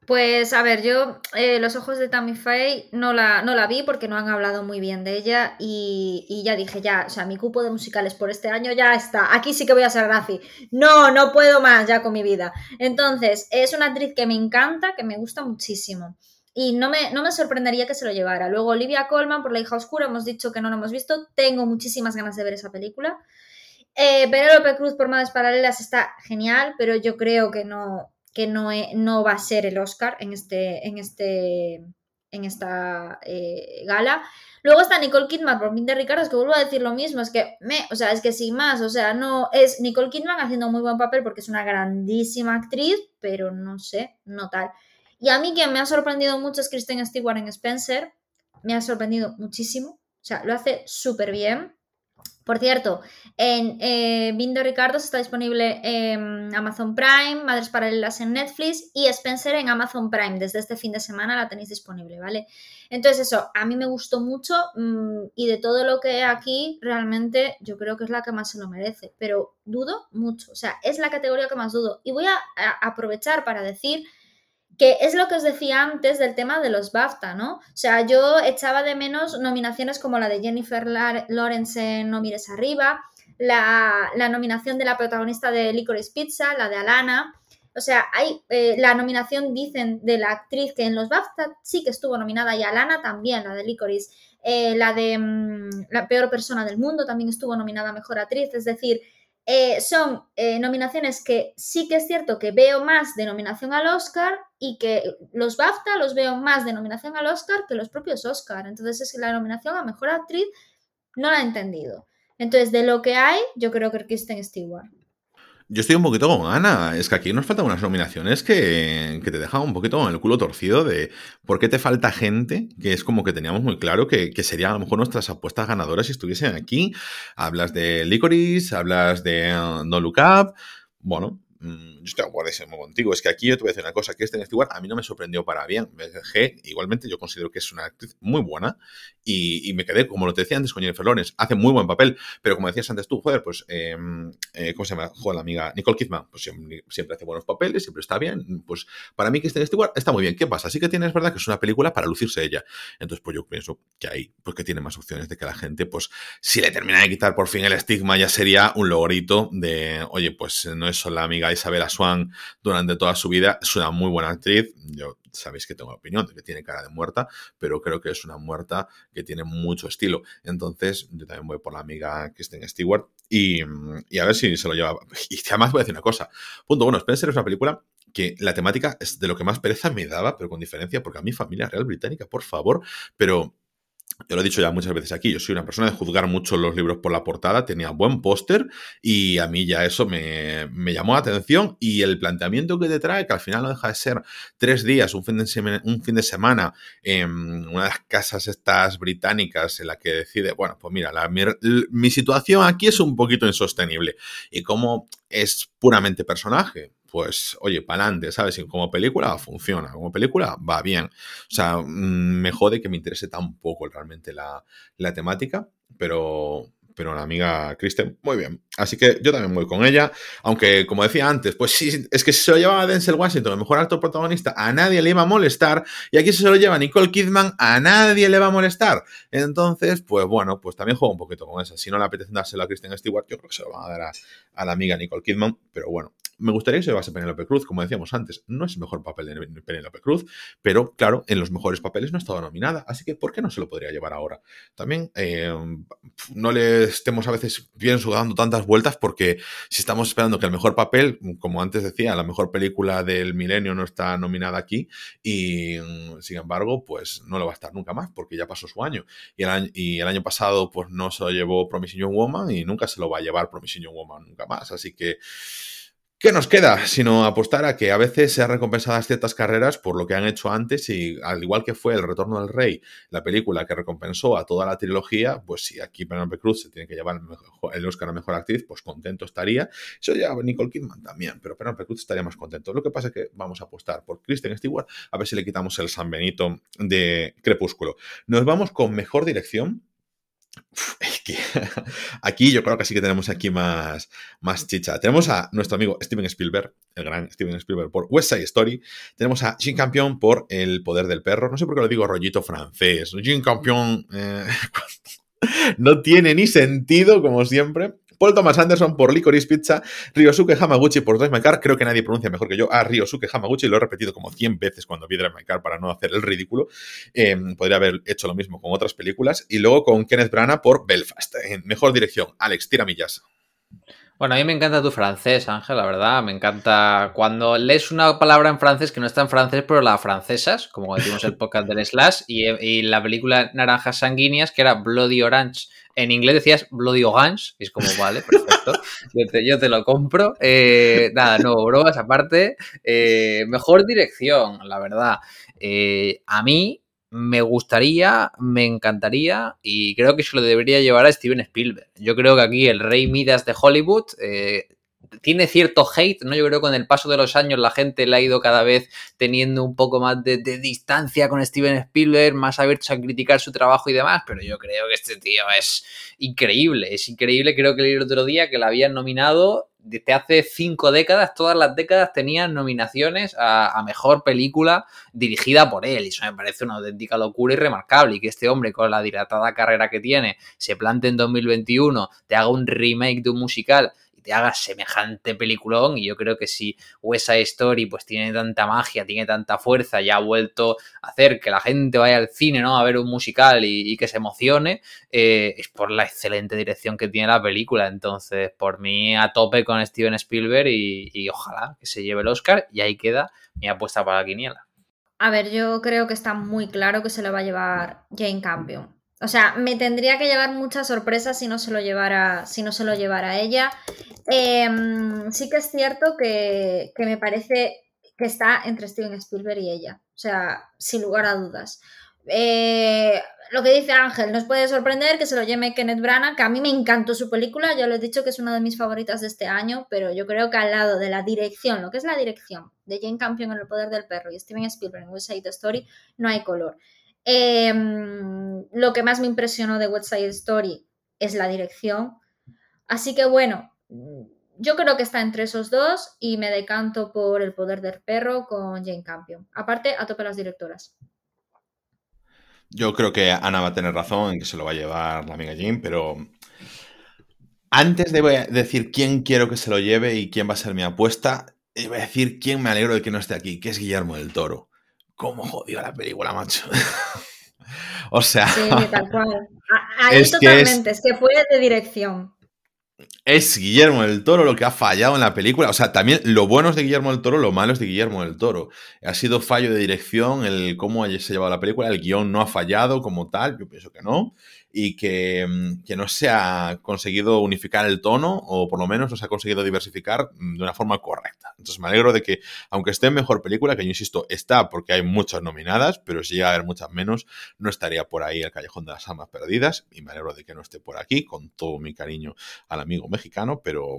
[SPEAKER 1] Pues a ver, yo eh, Los ojos de Tammy Faye no la, no la vi porque no han hablado muy bien de ella y, ya dije, ya, o sea, mi cupo de musicales por este año ya está. Aquí sí que voy a ser Graci. No, no puedo más ya con mi vida. Entonces, es una actriz que me encanta, que me gusta muchísimo. Y no me, no me sorprendería que se lo llevara. Luego Olivia Colman por La hija oscura, hemos dicho que no lo hemos visto. Tengo muchísimas ganas de ver esa película. Eh, Penélope Cruz por Madres Paralelas está genial, pero yo creo que no, que no, e- no va a ser el Oscar en, este, en, este, en esta eh, gala. Luego está Nicole Kidman por Pinter Ricardo, es que vuelvo a decir lo mismo, es que me, o sea, es que sin más, o sea, no es Nicole Kidman haciendo muy buen papel porque es una grandísima actriz, pero no sé, no tal. Y a mí quien me ha sorprendido mucho es Kristen Stewart en Spencer, me ha sorprendido muchísimo, o sea, lo hace súper bien. Por cierto, en eh, Bindo Ricardo está disponible en Amazon Prime, Madres Paralelas en Netflix y Spencer en Amazon Prime. Desde este fin de semana la tenéis disponible, ¿vale? Entonces eso, a mí me gustó mucho mmm, y de todo lo que hay aquí, realmente yo creo que es la que más se lo merece. Pero dudo mucho, o sea, es la categoría que más dudo. Y voy a aprovechar para decir que es lo que os decía antes del tema de los BAFTA, ¿no? O sea, yo echaba de menos nominaciones como la de Jennifer Lawrence en No mires arriba, la, la nominación de la protagonista de Licorice Pizza, la de Alana. O sea, hay eh, la nominación, dicen, de la actriz que en los BAFTA sí que estuvo nominada y Alana también, la de Licorice. Eh, la de mmm, La peor persona del mundo también estuvo nominada a Mejor Actriz. Es decir, eh, son eh, nominaciones que sí que es cierto que veo más de nominación al Oscar y que los BAFTA los veo más de nominación al Oscar que los propios Oscar. Entonces es que la nominación a Mejor Actriz no la he entendido. Entonces, de lo que hay, yo creo que Kristen Stewart.
[SPEAKER 2] Yo estoy un poquito con Ana. Es que aquí nos faltan unas nominaciones que, que, te dejan un poquito con el culo torcido de por qué te falta gente, que es como que teníamos muy claro que, que serían a lo mejor nuestras apuestas ganadoras si estuviesen aquí. Hablas de Licorice, hablas de uh, No Look Up. Bueno, mmm, yo estoy de acuerdo contigo. Es que aquí yo te voy a decir una cosa, que este Stewart a mí no me sorprendió para bien. Me dejé, igualmente yo considero que es una actriz muy buena y, y, me quedé, como lo te decía antes con Jennifer Lawrence, hace muy buen papel, pero como decías antes tú, joder, pues, eh, eh, ¿cómo se llama? Joder, la amiga Nicole Kidman, pues siempre, siempre, hace buenos papeles, siempre está bien. Pues para mí este Stewart está muy bien. ¿Qué pasa? Sí que tiene, es verdad, que es una película para lucirse ella. Entonces, pues yo pienso que ahí, pues que tiene más opciones de que la gente, pues, si le termina de quitar por fin el estigma, ya sería un logrito de, oye, pues no es solo la amiga Isabella Swan durante toda su vida, es una muy buena actriz. Yo sabéis que tengo opinión de que tiene cara de muerta, pero creo que es una muerta que tiene mucho estilo. Entonces, yo también voy por la amiga Kristen Stewart y, y a ver si se lo lleva. Y además voy a decir una cosa. Punto bueno, Spencer es una película que la temática es de lo que más pereza me daba, pero con diferencia, porque a mi familia real británica, por favor, pero yo lo he dicho ya muchas veces aquí, yo soy una persona de juzgar mucho los libros por la portada, tenía buen póster y a mí ya eso me, llamó la atención y el planteamiento que te trae, que al final no deja de ser tres días, un fin de semana, un fin de semana en una de las casas estas británicas en la que decide, bueno, pues mira, mi, mi situación aquí es un poquito insostenible. Y como es puramente personaje, pues oye, para adelante, ¿sabes? Como película funciona, como película va bien. O sea, mm, me jode que me interese tan poco realmente la, la temática, pero, pero la amiga Kristen, muy bien. Así que yo también voy con ella, aunque como decía antes, pues sí, es que si se lo llevaba Denzel Washington, el mejor actor protagonista, a nadie le iba a molestar, y aquí si se lo lleva Nicole Kidman, a nadie le va a molestar. Entonces, pues bueno, pues también juego un poquito con esa. Si no le apetece dárselo a Kristen Stewart, yo creo que se lo van a dar a la amiga Nicole Kidman, pero bueno, me gustaría que se llevase Penélope Cruz, como decíamos antes, no es el mejor papel de Penélope Cruz, pero claro, en los mejores papeles no ha estado nominada, así que ¿por qué no se lo podría llevar ahora? También eh, no le estemos a veces bien dando tantas vueltas porque si estamos esperando que el mejor papel, como antes decía, la mejor película del milenio no está nominada aquí y sin embargo, pues no lo va a estar nunca más porque ya pasó su año. Y el año, y el año pasado pues no se lo llevó Promising Young Woman y nunca se lo va a llevar Promising Young Woman nunca más, así que... ¿Qué nos queda? Sino apostar a que a veces sean recompensadas ciertas carreras por lo que han hecho antes y al igual que fue El Retorno del Rey, la película que recompensó a toda la trilogía, pues si aquí Penelope Cruz se tiene que llevar el Oscar a Mejor Actriz, pues contento estaría. Eso ya Nicole Kidman también, pero Penelope Cruz estaría más contento. Lo que pasa es que vamos a apostar por Kristen Stewart a ver si le quitamos el San Benito de Crepúsculo. Nos vamos con Mejor Dirección, aquí yo creo que sí que tenemos aquí más, más chicha. Tenemos a nuestro amigo Steven Spielberg, el gran Steven Spielberg por West Side Story. Tenemos a Jean Campion por El Poder del Perro. No sé por qué lo digo rollito francés. Jean Campion eh, no tiene ni sentido, como siempre. Paul Thomas Anderson por Licorice Pizza, Ryosuke Hamaguchi por Drive My Car, creo que nadie pronuncia mejor que yo a Ryosuke Hamaguchi, lo he repetido como 100 veces cuando vi Drive My Car para no hacer el ridículo, em, podría haber hecho lo mismo con otras películas, y luego con Kenneth Branagh por Belfast, en mejor dirección. Alex, tira millas.
[SPEAKER 3] Bueno, a mí me encanta tu francés, Ángel, la verdad. Me encanta cuando lees una palabra en francés que no está en francés, pero la francesas, como decimos el podcast del Slash, y, y la película Naranjas Sanguíneas, que era Bloody Orange en inglés decías Bloody y es como, vale, perfecto, yo, te, lo compro. Eh, nada, no, bromas aparte. Eh, mejor dirección, la verdad. Eh, a mí me gustaría, me encantaría y creo que se lo debería llevar a Steven Spielberg. Yo creo que aquí el rey Midas de Hollywood tiene cierto hate, ¿no? Yo creo que con el paso de los años la gente le ha ido cada vez teniendo un poco más de, distancia con Steven Spielberg, más abiertos a criticar su trabajo y demás, pero yo creo que este tío es increíble, es increíble, creo que leí el otro día que la habían nominado desde hace cinco décadas, todas las décadas tenían nominaciones a, a, mejor película dirigida por él. Y eso me parece una auténtica locura y remarcable. Y que este hombre, con la dilatada carrera que tiene, se plante en 2021, te haga un remake de un musical te hagas semejante peliculón y yo creo que si West Story pues tiene tanta magia, tiene tanta fuerza y ha vuelto a hacer que la gente vaya al cine, ¿no? A ver un musical y, que se emocione, eh, es por la excelente dirección que tiene la película. Entonces, por mí a tope con Steven Spielberg y, y ojalá que se lleve el Oscar y ahí queda mi apuesta para la quiniela.
[SPEAKER 1] A ver, yo creo que está muy claro que se lo va a llevar Jane Campion. O sea, me tendría que llevar muchas sorpresas si no se lo llevara, si no se lo llevara ella. Em, sí que es cierto que, me parece que está entre Steven Spielberg y ella. O sea, sin lugar a dudas. Eh, lo que dice Ángel, nos puede sorprender que se lo lleve Kenneth Branagh, que a mí me encantó su película, ya lo he dicho que es una de mis favoritas de este año, pero yo creo que al lado de la dirección, lo que es la dirección de Jane Campion en El Poder del Perro y Steven Spielberg en West Side Story, no hay color. Em, lo que más me impresionó de West Side Story es la dirección. Así que bueno, yo creo que está entre esos dos y me decanto por El Poder del Perro con Jane Campion. Aparte, a tope las directoras.
[SPEAKER 2] Yo creo que Ana va a tener razón en que se lo va a llevar la amiga Jane, pero antes de decir quién quiero que se lo lleve y quién va a ser mi apuesta, voy a decir quién me alegro de que no esté aquí, que es Guillermo del Toro. ¿Cómo jodió la película, macho? o sea.
[SPEAKER 1] Sí, tal cual. Ahí totalmente, es que fue de dirección.
[SPEAKER 2] es Guillermo del Toro lo que ha fallado en la película. O sea, también lo bueno es de Guillermo del Toro, lo malo es de Guillermo del Toro. Ha sido fallo de dirección el cómo se ha llevado la película. El guion no ha fallado como tal, yo pienso que no y que, mm, que, no se ha conseguido unificar el tono o por lo menos no se ha conseguido diversificar mm, de una forma correcta. Entonces me alegro de que, aunque esté en mejor película, que yo insisto, está porque hay muchas nominadas, pero si llega a haber muchas menos, no estaría por ahí el Callejón de las Almas Perdidas y me alegro de que no esté por aquí, con todo mi cariño al amigo mexicano, pero,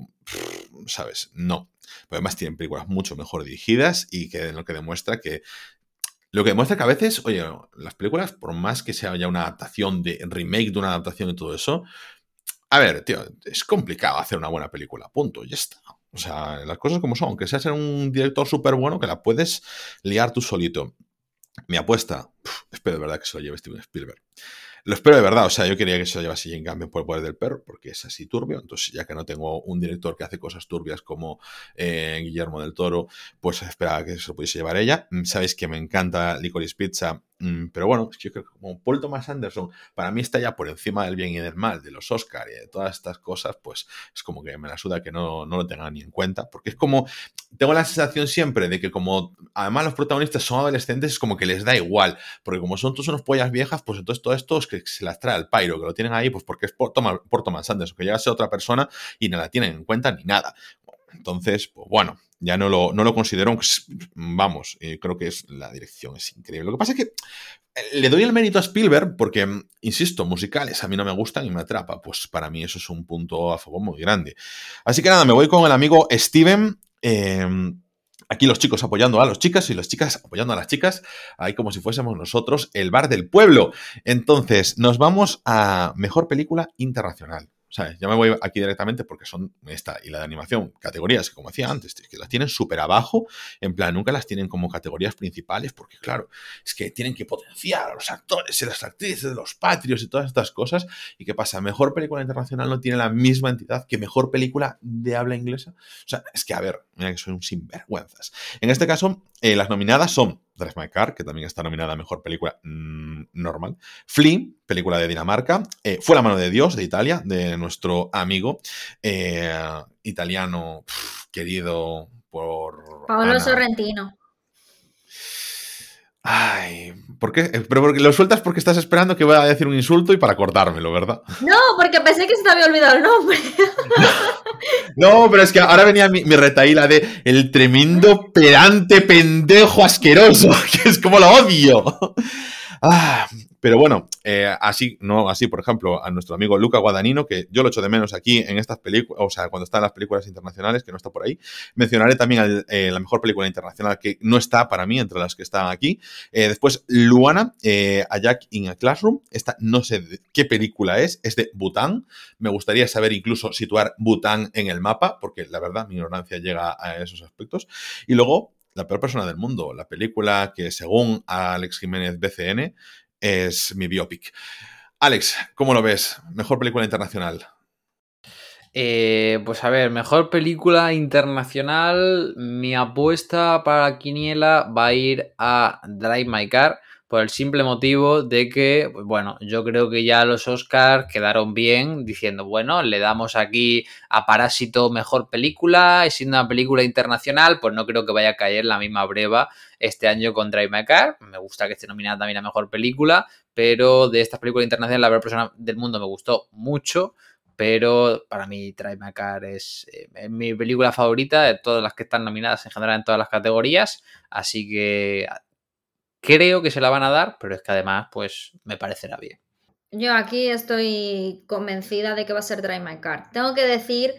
[SPEAKER 2] ¿sabes? No. además tienen películas mucho mejor dirigidas y que lo que demuestra que lo que demuestra que a veces, oye, las películas, por más que sea ya una adaptación de remake de una adaptación y todo eso, a ver, tío, es complicado hacer una buena película, punto, ya está. O sea, las cosas como son, aunque seas un director súper bueno, que la puedes liar tú solito. Mi apuesta, espero de verdad que se lo lleve Steven Spielberg. Lo espero de verdad, o sea, yo quería que se lo llevase Jane Campion por el poder del perro, porque es así turbio. Entonces, ya que no tengo un director que hace cosas turbias como eh, Guillermo del Toro, pues esperaba que se lo pudiese llevar ella. Mm, sabéis que me encanta Licorice Pizza pero bueno, yo creo que como Paul Thomas Anderson para mí está ya por encima del bien y del mal, de los Oscars y de todas estas cosas, pues es como que me la suda que no, no lo tengan ni en cuenta, porque es como, tengo la sensación siempre de que como además los protagonistas son adolescentes, es como que les da igual, porque como son todos unos pollas viejas, pues entonces todo esto es que se las trae al pairo, que lo tienen ahí, pues porque es por Thomas, por Thomas Anderson, que llega a ser otra persona y no la tienen en cuenta ni nada. Entonces, pues bueno, ya no lo, no lo considero, vamos, eh, creo que es la dirección es increíble. Lo que pasa es que eh, le doy el mérito a Spielberg porque, insisto, musicales a mí no me gustan y me atrapa. Pues para mí eso es un punto a favor muy grande. Así que nada, me voy con el amigo Steven. Em, aquí los chicos apoyando a las chicas y las chicas apoyando a las chicas, ahí como si fuésemos nosotros el bar del pueblo. Entonces, nos vamos a Mejor Película Internacional. Ya me voy aquí directamente porque son esta y la de animación, categorías que como decía antes, que las tienen súper abajo, en plan, nunca las tienen como categorías principales porque claro, es que tienen que potenciar a los actores y las actrices, los patrios y todas estas cosas. ¿Y qué pasa? Mejor película internacional no tiene la misma entidad que mejor película de habla inglesa. O sea, es que a ver, mira que soy un sinvergüenzas. En este caso, eh, las nominadas son Drive My Car, que también está nominada a Mejor Película mm, Normal. Flea, película de Dinamarca. Eh, Fue la mano de Dios, de Italia, de nuestro amigo eh, italiano querido por...
[SPEAKER 1] Paolo Sorrentino.
[SPEAKER 2] Ay, ¿por qué? Eh, pero porque lo sueltas porque estás esperando que voy a decir un insulto y para cortármelo, ¿verdad?
[SPEAKER 1] No, porque pensé que se te había olvidado el nombre.
[SPEAKER 2] No, pero es que ahora venía mi, mi retaíla de el tremendo pedante pendejo asqueroso, que es como lo odio. Ah, pero bueno, eh, así, no así, por ejemplo, a nuestro amigo Luca Guadagnino, que yo lo echo de menos aquí en estas películas, o sea, cuando está en las películas internacionales, que no está por ahí. Mencionaré también eh, la mejor película internacional que no está para mí entre las que están aquí. Eh, después, Luana, A Jack in a Classroom. Esta no sé qué película es, es de Bután. Me gustaría saber incluso situar Bután en el mapa, porque la verdad mi ignorancia llega a esos aspectos. Y luego, la peor persona del mundo, la película que según Alex Jiménez BCN es mi biopic. Alex, ¿cómo lo ves? Mejor película internacional.
[SPEAKER 3] Eh, pues a ver, mejor película internacional. Mi apuesta para Quiniela va a ir a Drive My Car por el simple motivo de que, bueno, yo creo que ya los Oscars quedaron bien diciendo, bueno, le damos aquí a Parásito mejor película, y siendo una película internacional, pues no creo que vaya a caer la misma breva este año con Drive My Car. Me gusta que esté nominada también a mejor película, pero de estas películas internacionales, la verdad persona del mundo me gustó mucho pero para mí Drive My Car es, eh, mi película favorita de todas las que están nominadas en general en todas las categorías, así que Creo que se la van a dar, pero es que además, pues me parecerá bien.
[SPEAKER 1] Yo aquí estoy convencida de que va a ser Drive My Car. Tengo que decir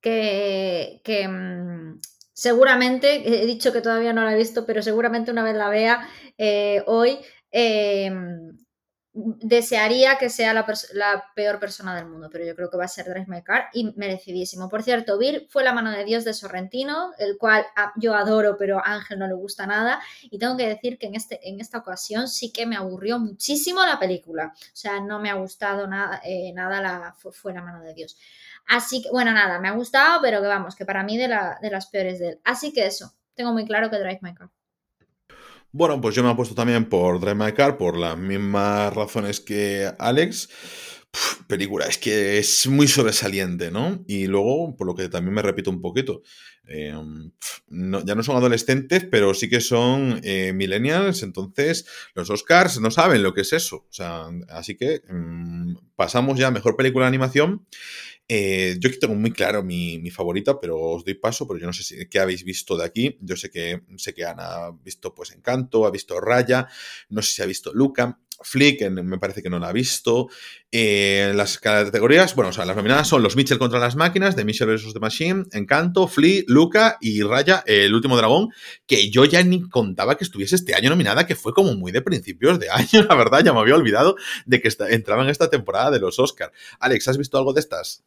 [SPEAKER 1] que, que mm, seguramente, he dicho que todavía no la he visto, pero seguramente una vez la vea eh, hoy, eh, desearía que sea la, peor persona del mundo, pero yo creo que va a ser Drive My Car y merecidísimo. Por cierto, Vir fue la mano de Dios de Sorrentino, el cual ah, yo adoro, pero a Ángel no le gusta nada. Y tengo que decir que en, este, en esta ocasión sí que me aburrió muchísimo la película. O sea, no me ha gustado nada, eh, nada la, fue, la mano de Dios. Así que, bueno, nada, me ha gustado, pero que vamos, que para mí de, de las peores de él. Así que eso, tengo muy claro que Drive My Car.
[SPEAKER 2] Bueno, pues yo me he puesto también por Drive My Car por las mismas razones que Alex. película, es que es muy sobresaliente, ¿no? Y luego, por lo que también me repito un poquito, eh, ya no son adolescentes, pero sí que son eh, millennials, entonces los Oscars no saben lo que es eso. O sea, así que mm, pasamos ya a mejor película de animación. Eh, yo aquí tengo muy claro mi, favorita, pero os doy paso, pero yo no sé si, qué habéis visto de aquí. Yo sé que, sé que Ana ha visto pues Encanto, ha visto Raya, no sé si ha visto Luca. Flick, me parece que no la ha visto. Eh, las categorías, bueno, o sea, las nominadas son Los Mitchell contra las máquinas, de Mitchell vs. The Machine, Encanto, Flea, Luca y Raya, El último dragón, que yo ya ni contaba que estuviese este año nominada, que fue como muy de principios de año, la verdad, ya me había olvidado de que entraba en esta temporada de los Oscars. Alex, ¿has visto algo de estas?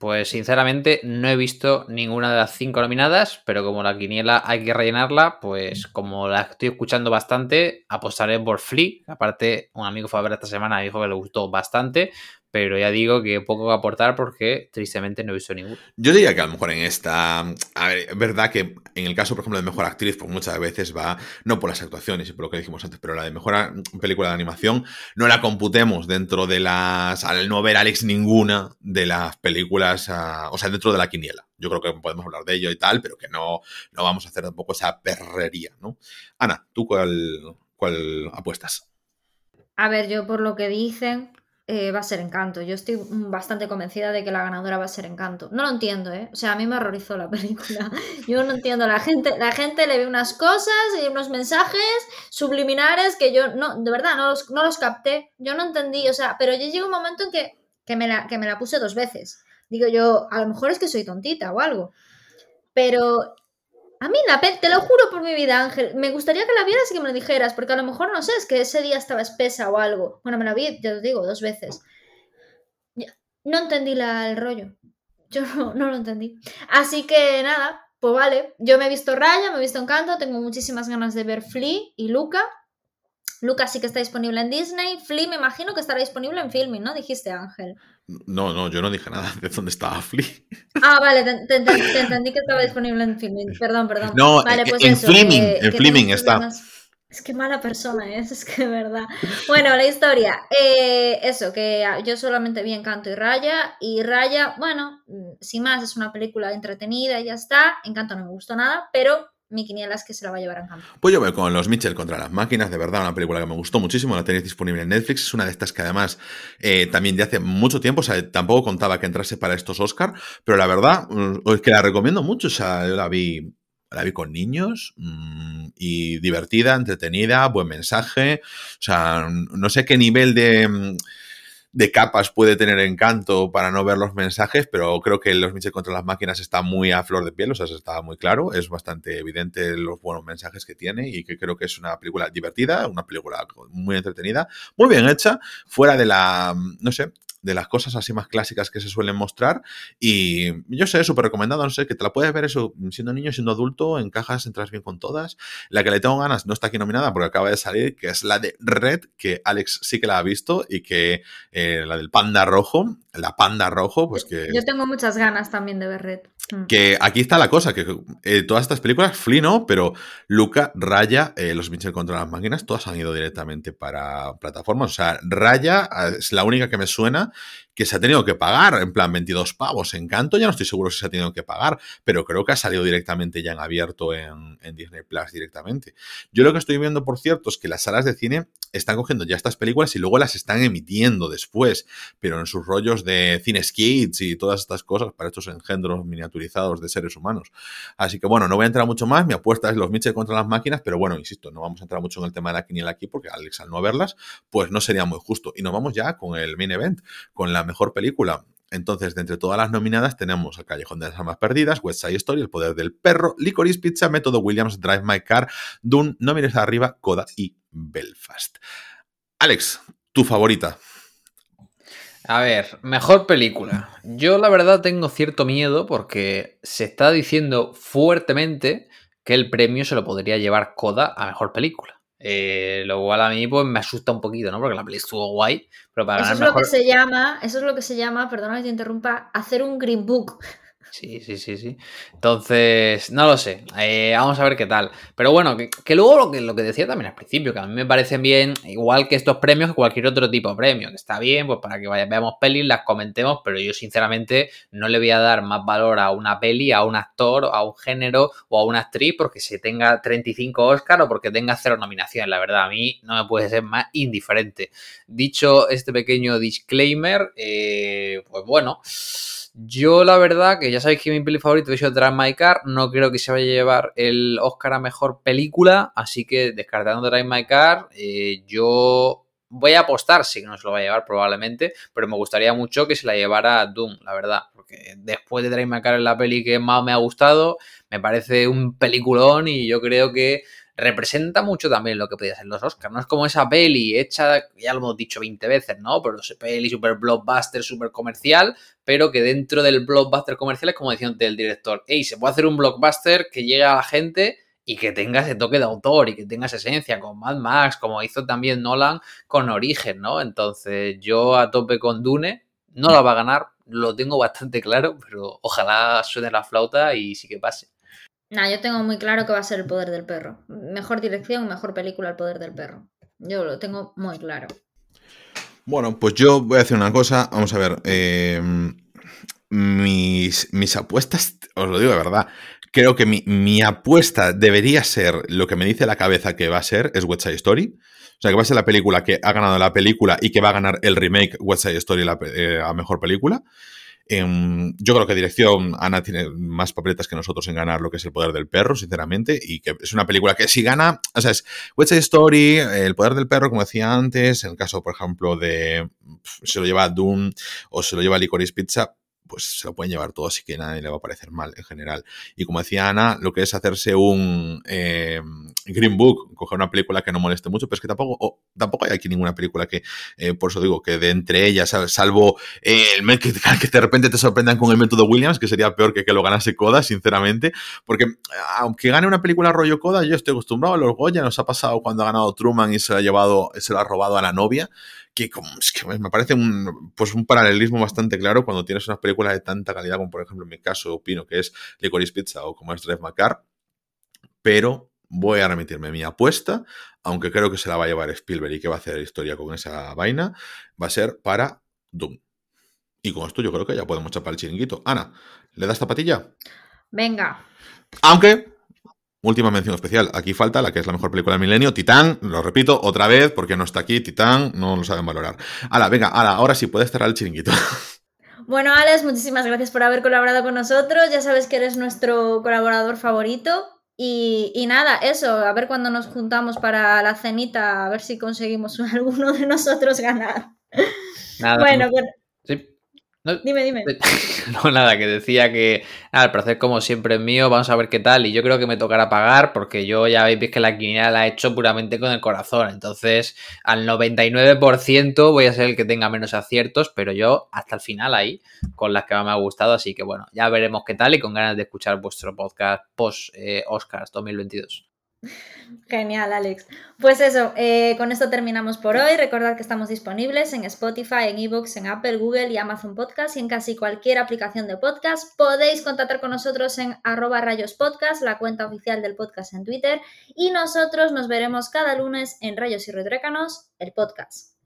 [SPEAKER 3] Pues sinceramente no he visto ninguna de las cinco nominadas, pero como la quiniela hay que rellenarla, pues como la estoy escuchando bastante, apostaré por Flea. Aparte, un amigo fue a ver esta semana y dijo que le gustó bastante, pero ya digo que poco que aportar porque tristemente no he visto ninguno.
[SPEAKER 2] Yo diría que a lo mejor en esta. A ver, es verdad que en el caso, por ejemplo, de mejor actriz, pues muchas veces va, no por las actuaciones y por lo que dijimos antes, pero la de mejor película de animación, no la computemos dentro de las. Al no ver Alex ninguna de las películas, o sea, dentro de la quiniela. Yo creo que podemos hablar de ello y tal, pero que no, no vamos a hacer tampoco esa perrería, ¿no? Ana, ¿tú cuál, cuál apuestas?
[SPEAKER 1] A ver, yo por lo que dicen, eh, va a ser Encanto. Yo estoy bastante convencida de que la ganadora va a ser Encanto. No lo entiendo, ¿eh? O sea, a mí me horrorizó la película. Yo no entiendo. La gente, la gente le ve unas cosas y unos mensajes subliminares que yo, no, de verdad, no los, no los capté. Yo no entendí, o sea, pero ya llegó un momento en que, que, me la, que me la puse dos veces. Digo yo, a lo mejor es que soy tontita o algo. Pero a mí la te lo juro por mi vida, Ángel. Me gustaría que la vieras y que me lo dijeras, porque a lo mejor no sé, es que ese día estaba espesa o algo. Bueno, me la vi, ya os digo, dos veces. No entendí la, el rollo. Yo no, no lo entendí. Así que nada, pues vale. Yo me he visto Raya, me he visto Encanto, tengo muchísimas ganas de ver Flea y Luca. Luca sí que está disponible en Disney. Flea me imagino que estará disponible en Filming, ¿no? Dijiste Ángel.
[SPEAKER 2] No, no, yo no dije nada de dónde estaba Flea.
[SPEAKER 1] Ah, vale, te, entendí que estaba disponible en Filming. Perdón, perdón.
[SPEAKER 2] No,
[SPEAKER 1] vale,
[SPEAKER 2] pues en Filming, en Filming está.
[SPEAKER 1] Es que mala persona es, es que verdad. Bueno, la historia. Eh, eso, que yo solamente vi Encanto y Raya. Y Raya, bueno, sin más, es una película entretenida y ya está. Encanto no me gustó nada, pero mi quiniela es que se la va a llevar a campo.
[SPEAKER 2] Pues yo voy con Los Mitchell contra las máquinas, de verdad, una película que me gustó muchísimo, la tenéis disponible en Netflix, es una de estas que además eh, también de hace mucho tiempo, o sea, tampoco contaba que entrase para estos Oscar, pero la verdad mm, es que la recomiendo mucho, o sea, yo la vi, la vi con niños mm, y divertida, entretenida, buen mensaje, o sea, no sé qué nivel de mm, de capas puede tener encanto para no ver los mensajes, pero creo que Los Mitchell contra las máquinas está muy a flor de piel, o sea, está muy claro, es bastante evidente los buenos mensajes que tiene y que creo que es una película divertida, una película muy entretenida, muy bien hecha, fuera de la, no sé, de las cosas así más clásicas que se suelen mostrar. Y yo sé, súper recomendado, no sé, que te la puedes ver eso siendo niño, siendo adulto, encajas, entras bien con todas. La que le tengo ganas no está aquí nominada porque acaba de salir, que es la de Red, que Alex sí que la ha visto y que eh, la del panda rojo, la panda rojo, pues que...
[SPEAKER 1] Yo tengo muchas ganas también de ver Red.
[SPEAKER 2] Mm. Que aquí está la cosa, que eh, todas estas películas, Flea no, pero Luca, Raya, eh, Los Mitchell contra las máquinas, todas han ido directamente para plataformas. O sea, Raya es la única que me suena que se ha tenido que pagar, en plan 22 pavos. Encanto ya no estoy seguro si se ha tenido que pagar, pero creo que ha salido directamente ya en abierto en, Disney Plus directamente. Yo lo que estoy viendo, por cierto, es que las salas de cine están cogiendo ya estas películas y luego las están emitiendo después, pero en sus rollos de cine skits y todas estas cosas para estos engendros miniaturizados de seres humanos. Así que bueno, no voy a entrar mucho más, mi apuesta es los Mitchell contra las máquinas, pero bueno, insisto, no vamos a entrar mucho en el tema de la quiniela aquí porque Alex al no verlas, pues no sería muy justo. Y nos vamos ya con el main event, con la mejor película. Entonces, de entre todas las nominadas tenemos El Callejón de las Almas Perdidas, West Side Story, El Poder del Perro, Licorice Pizza, Método Williams, Drive My Car, Dune, No Mires Arriba, Coda y Belfast. Alex, tu favorita.
[SPEAKER 3] A ver, mejor película. Yo la verdad tengo cierto miedo porque se está diciendo fuertemente que el premio se lo podría llevar Coda a mejor película. Eh, lo cual a mí pues me asusta un poquito, ¿no? Porque la peli estuvo guay, pero para
[SPEAKER 1] eso es lo que se llama, eso es lo que se llama, perdona que te interrumpa, hacer un green book.
[SPEAKER 3] Sí, sí, sí, sí. Entonces, no lo sé. Eh, vamos a ver qué tal. Pero bueno, que, luego lo que, lo que decía también al principio, que a mí me parecen bien, igual que estos premios, que cualquier otro tipo de premio, que está bien, pues para que vaya, veamos pelis, las comentemos, pero yo sinceramente no le voy a dar más valor a una peli, a un actor, a un género o a una actriz porque se tenga 35 Oscar o porque tenga cero nominaciones. La verdad, a mí no me puede ser más indiferente. Dicho este pequeño disclaimer, eh, pues bueno. Yo, la verdad, que ya sabéis que mi peli favorito es Drive My Car, no creo que se vaya a llevar el Oscar a mejor película, así que descartando Drive My Car, eh, yo voy a apostar, sí que no se lo va a llevar probablemente, pero me gustaría mucho que se la llevara Doom, la verdad, porque después de Drive My Car en la peli que más me ha gustado, me parece un peliculón y yo creo que representa mucho también lo que podía ser los Oscars. No es como esa peli hecha, ya lo hemos dicho 20 veces, ¿no? Pero esa peli super blockbuster, super comercial, pero que dentro del blockbuster comercial es como decía el director, hey, se puede hacer un blockbuster que llegue a la gente y que tenga ese toque de autor y que tenga esa esencia, con Mad Max, como hizo también Nolan con Origen, ¿no? Entonces yo a tope con Dune, no la va a ganar, lo tengo bastante claro, pero ojalá suene la flauta y sí que pase.
[SPEAKER 1] Nah, yo tengo muy claro que va a ser el poder del perro. Mejor dirección, mejor película, el poder del perro. Yo lo tengo muy claro.
[SPEAKER 2] Bueno, pues yo voy a hacer una cosa. Vamos a ver. Em, mis, mis, apuestas, os lo digo de verdad. Creo que mi, mi, apuesta debería ser lo que me dice la cabeza que va a ser, es West Side Story. O sea, que va a ser la película que ha ganado la película y que va a ganar el remake West Side Story la, eh, a mejor película. Em, yo creo que dirección, Ana tiene más papeletas que nosotros en ganar lo que es El Poder del Perro, sinceramente, y que es una película que si gana, o sea, es West Side Story, El Poder del Perro, como decía antes, en el caso, por ejemplo, de se lo lleva Doom o se lo lleva Licorice Pizza, pues se lo pueden llevar todo, así que nadie le va a parecer mal en general. Y como decía Ana, lo que es hacerse un eh, Green Book, coger una película que no moleste mucho, pero es que tampoco, tampoco hay aquí ninguna película que, eh, por eso digo, que de entre ellas, salvo el que, que de repente te sorprendan con el método Williams, que sería peor que que lo ganase Coda, sinceramente, porque aunque gane una película rollo Coda, yo estoy acostumbrado a los Goya, nos ha pasado cuando ha ganado Truman y se lo ha llevado, se lo ha robado a la novia, que, como, es que me parece un, pues un paralelismo bastante claro cuando tienes una película de tanta calidad como por ejemplo en mi caso opino que es Licorice Pizza o como es Drive Macar, pero voy a remitirme mi apuesta, aunque creo que se la va a llevar Spielberg y que va a hacer historia con esa vaina, va a ser para Doom. Y con esto yo creo que ya podemos chapar el chiringuito. Ana, ¿le das zapatilla?
[SPEAKER 1] Venga.
[SPEAKER 2] Aunque Última mención especial. Aquí falta la que es la mejor película del milenio, Titán. Lo repito otra vez porque no está aquí. Titán, no lo saben valorar. Ala, venga, ala, ahora sí puede estar el chiringuito.
[SPEAKER 1] Bueno, Alex, muchísimas gracias por haber colaborado con nosotros. Ya sabes que eres nuestro colaborador favorito. Y, nada, eso, a ver cuando nos juntamos para la cenita, a ver si conseguimos alguno de nosotros ganar.
[SPEAKER 3] Nada, bueno, pues.
[SPEAKER 1] Dime, dime.
[SPEAKER 3] No, nada, que decía que nada, el placer como siempre es mío, vamos a ver qué tal y yo creo que me tocará pagar porque yo ya veis que la quiniela la he hecho puramente con el corazón, entonces al 99% voy a ser el que tenga menos aciertos, pero yo hasta el final ahí con las que más me ha gustado, así que bueno, ya veremos qué tal y con ganas de escuchar vuestro podcast post eh, Oscars 2022.
[SPEAKER 1] Genial, Alex. Pues eso, eh, con esto terminamos por hoy. Recordad que estamos disponibles en Spotify, en Evox, en Apple, Google y Amazon Podcast y en casi cualquier aplicación de podcast. Podéis contactar con nosotros en arroba rayos podcast, la cuenta oficial del podcast en Twitter. Y nosotros nos veremos cada lunes en Rayos y Retrécanos, el podcast.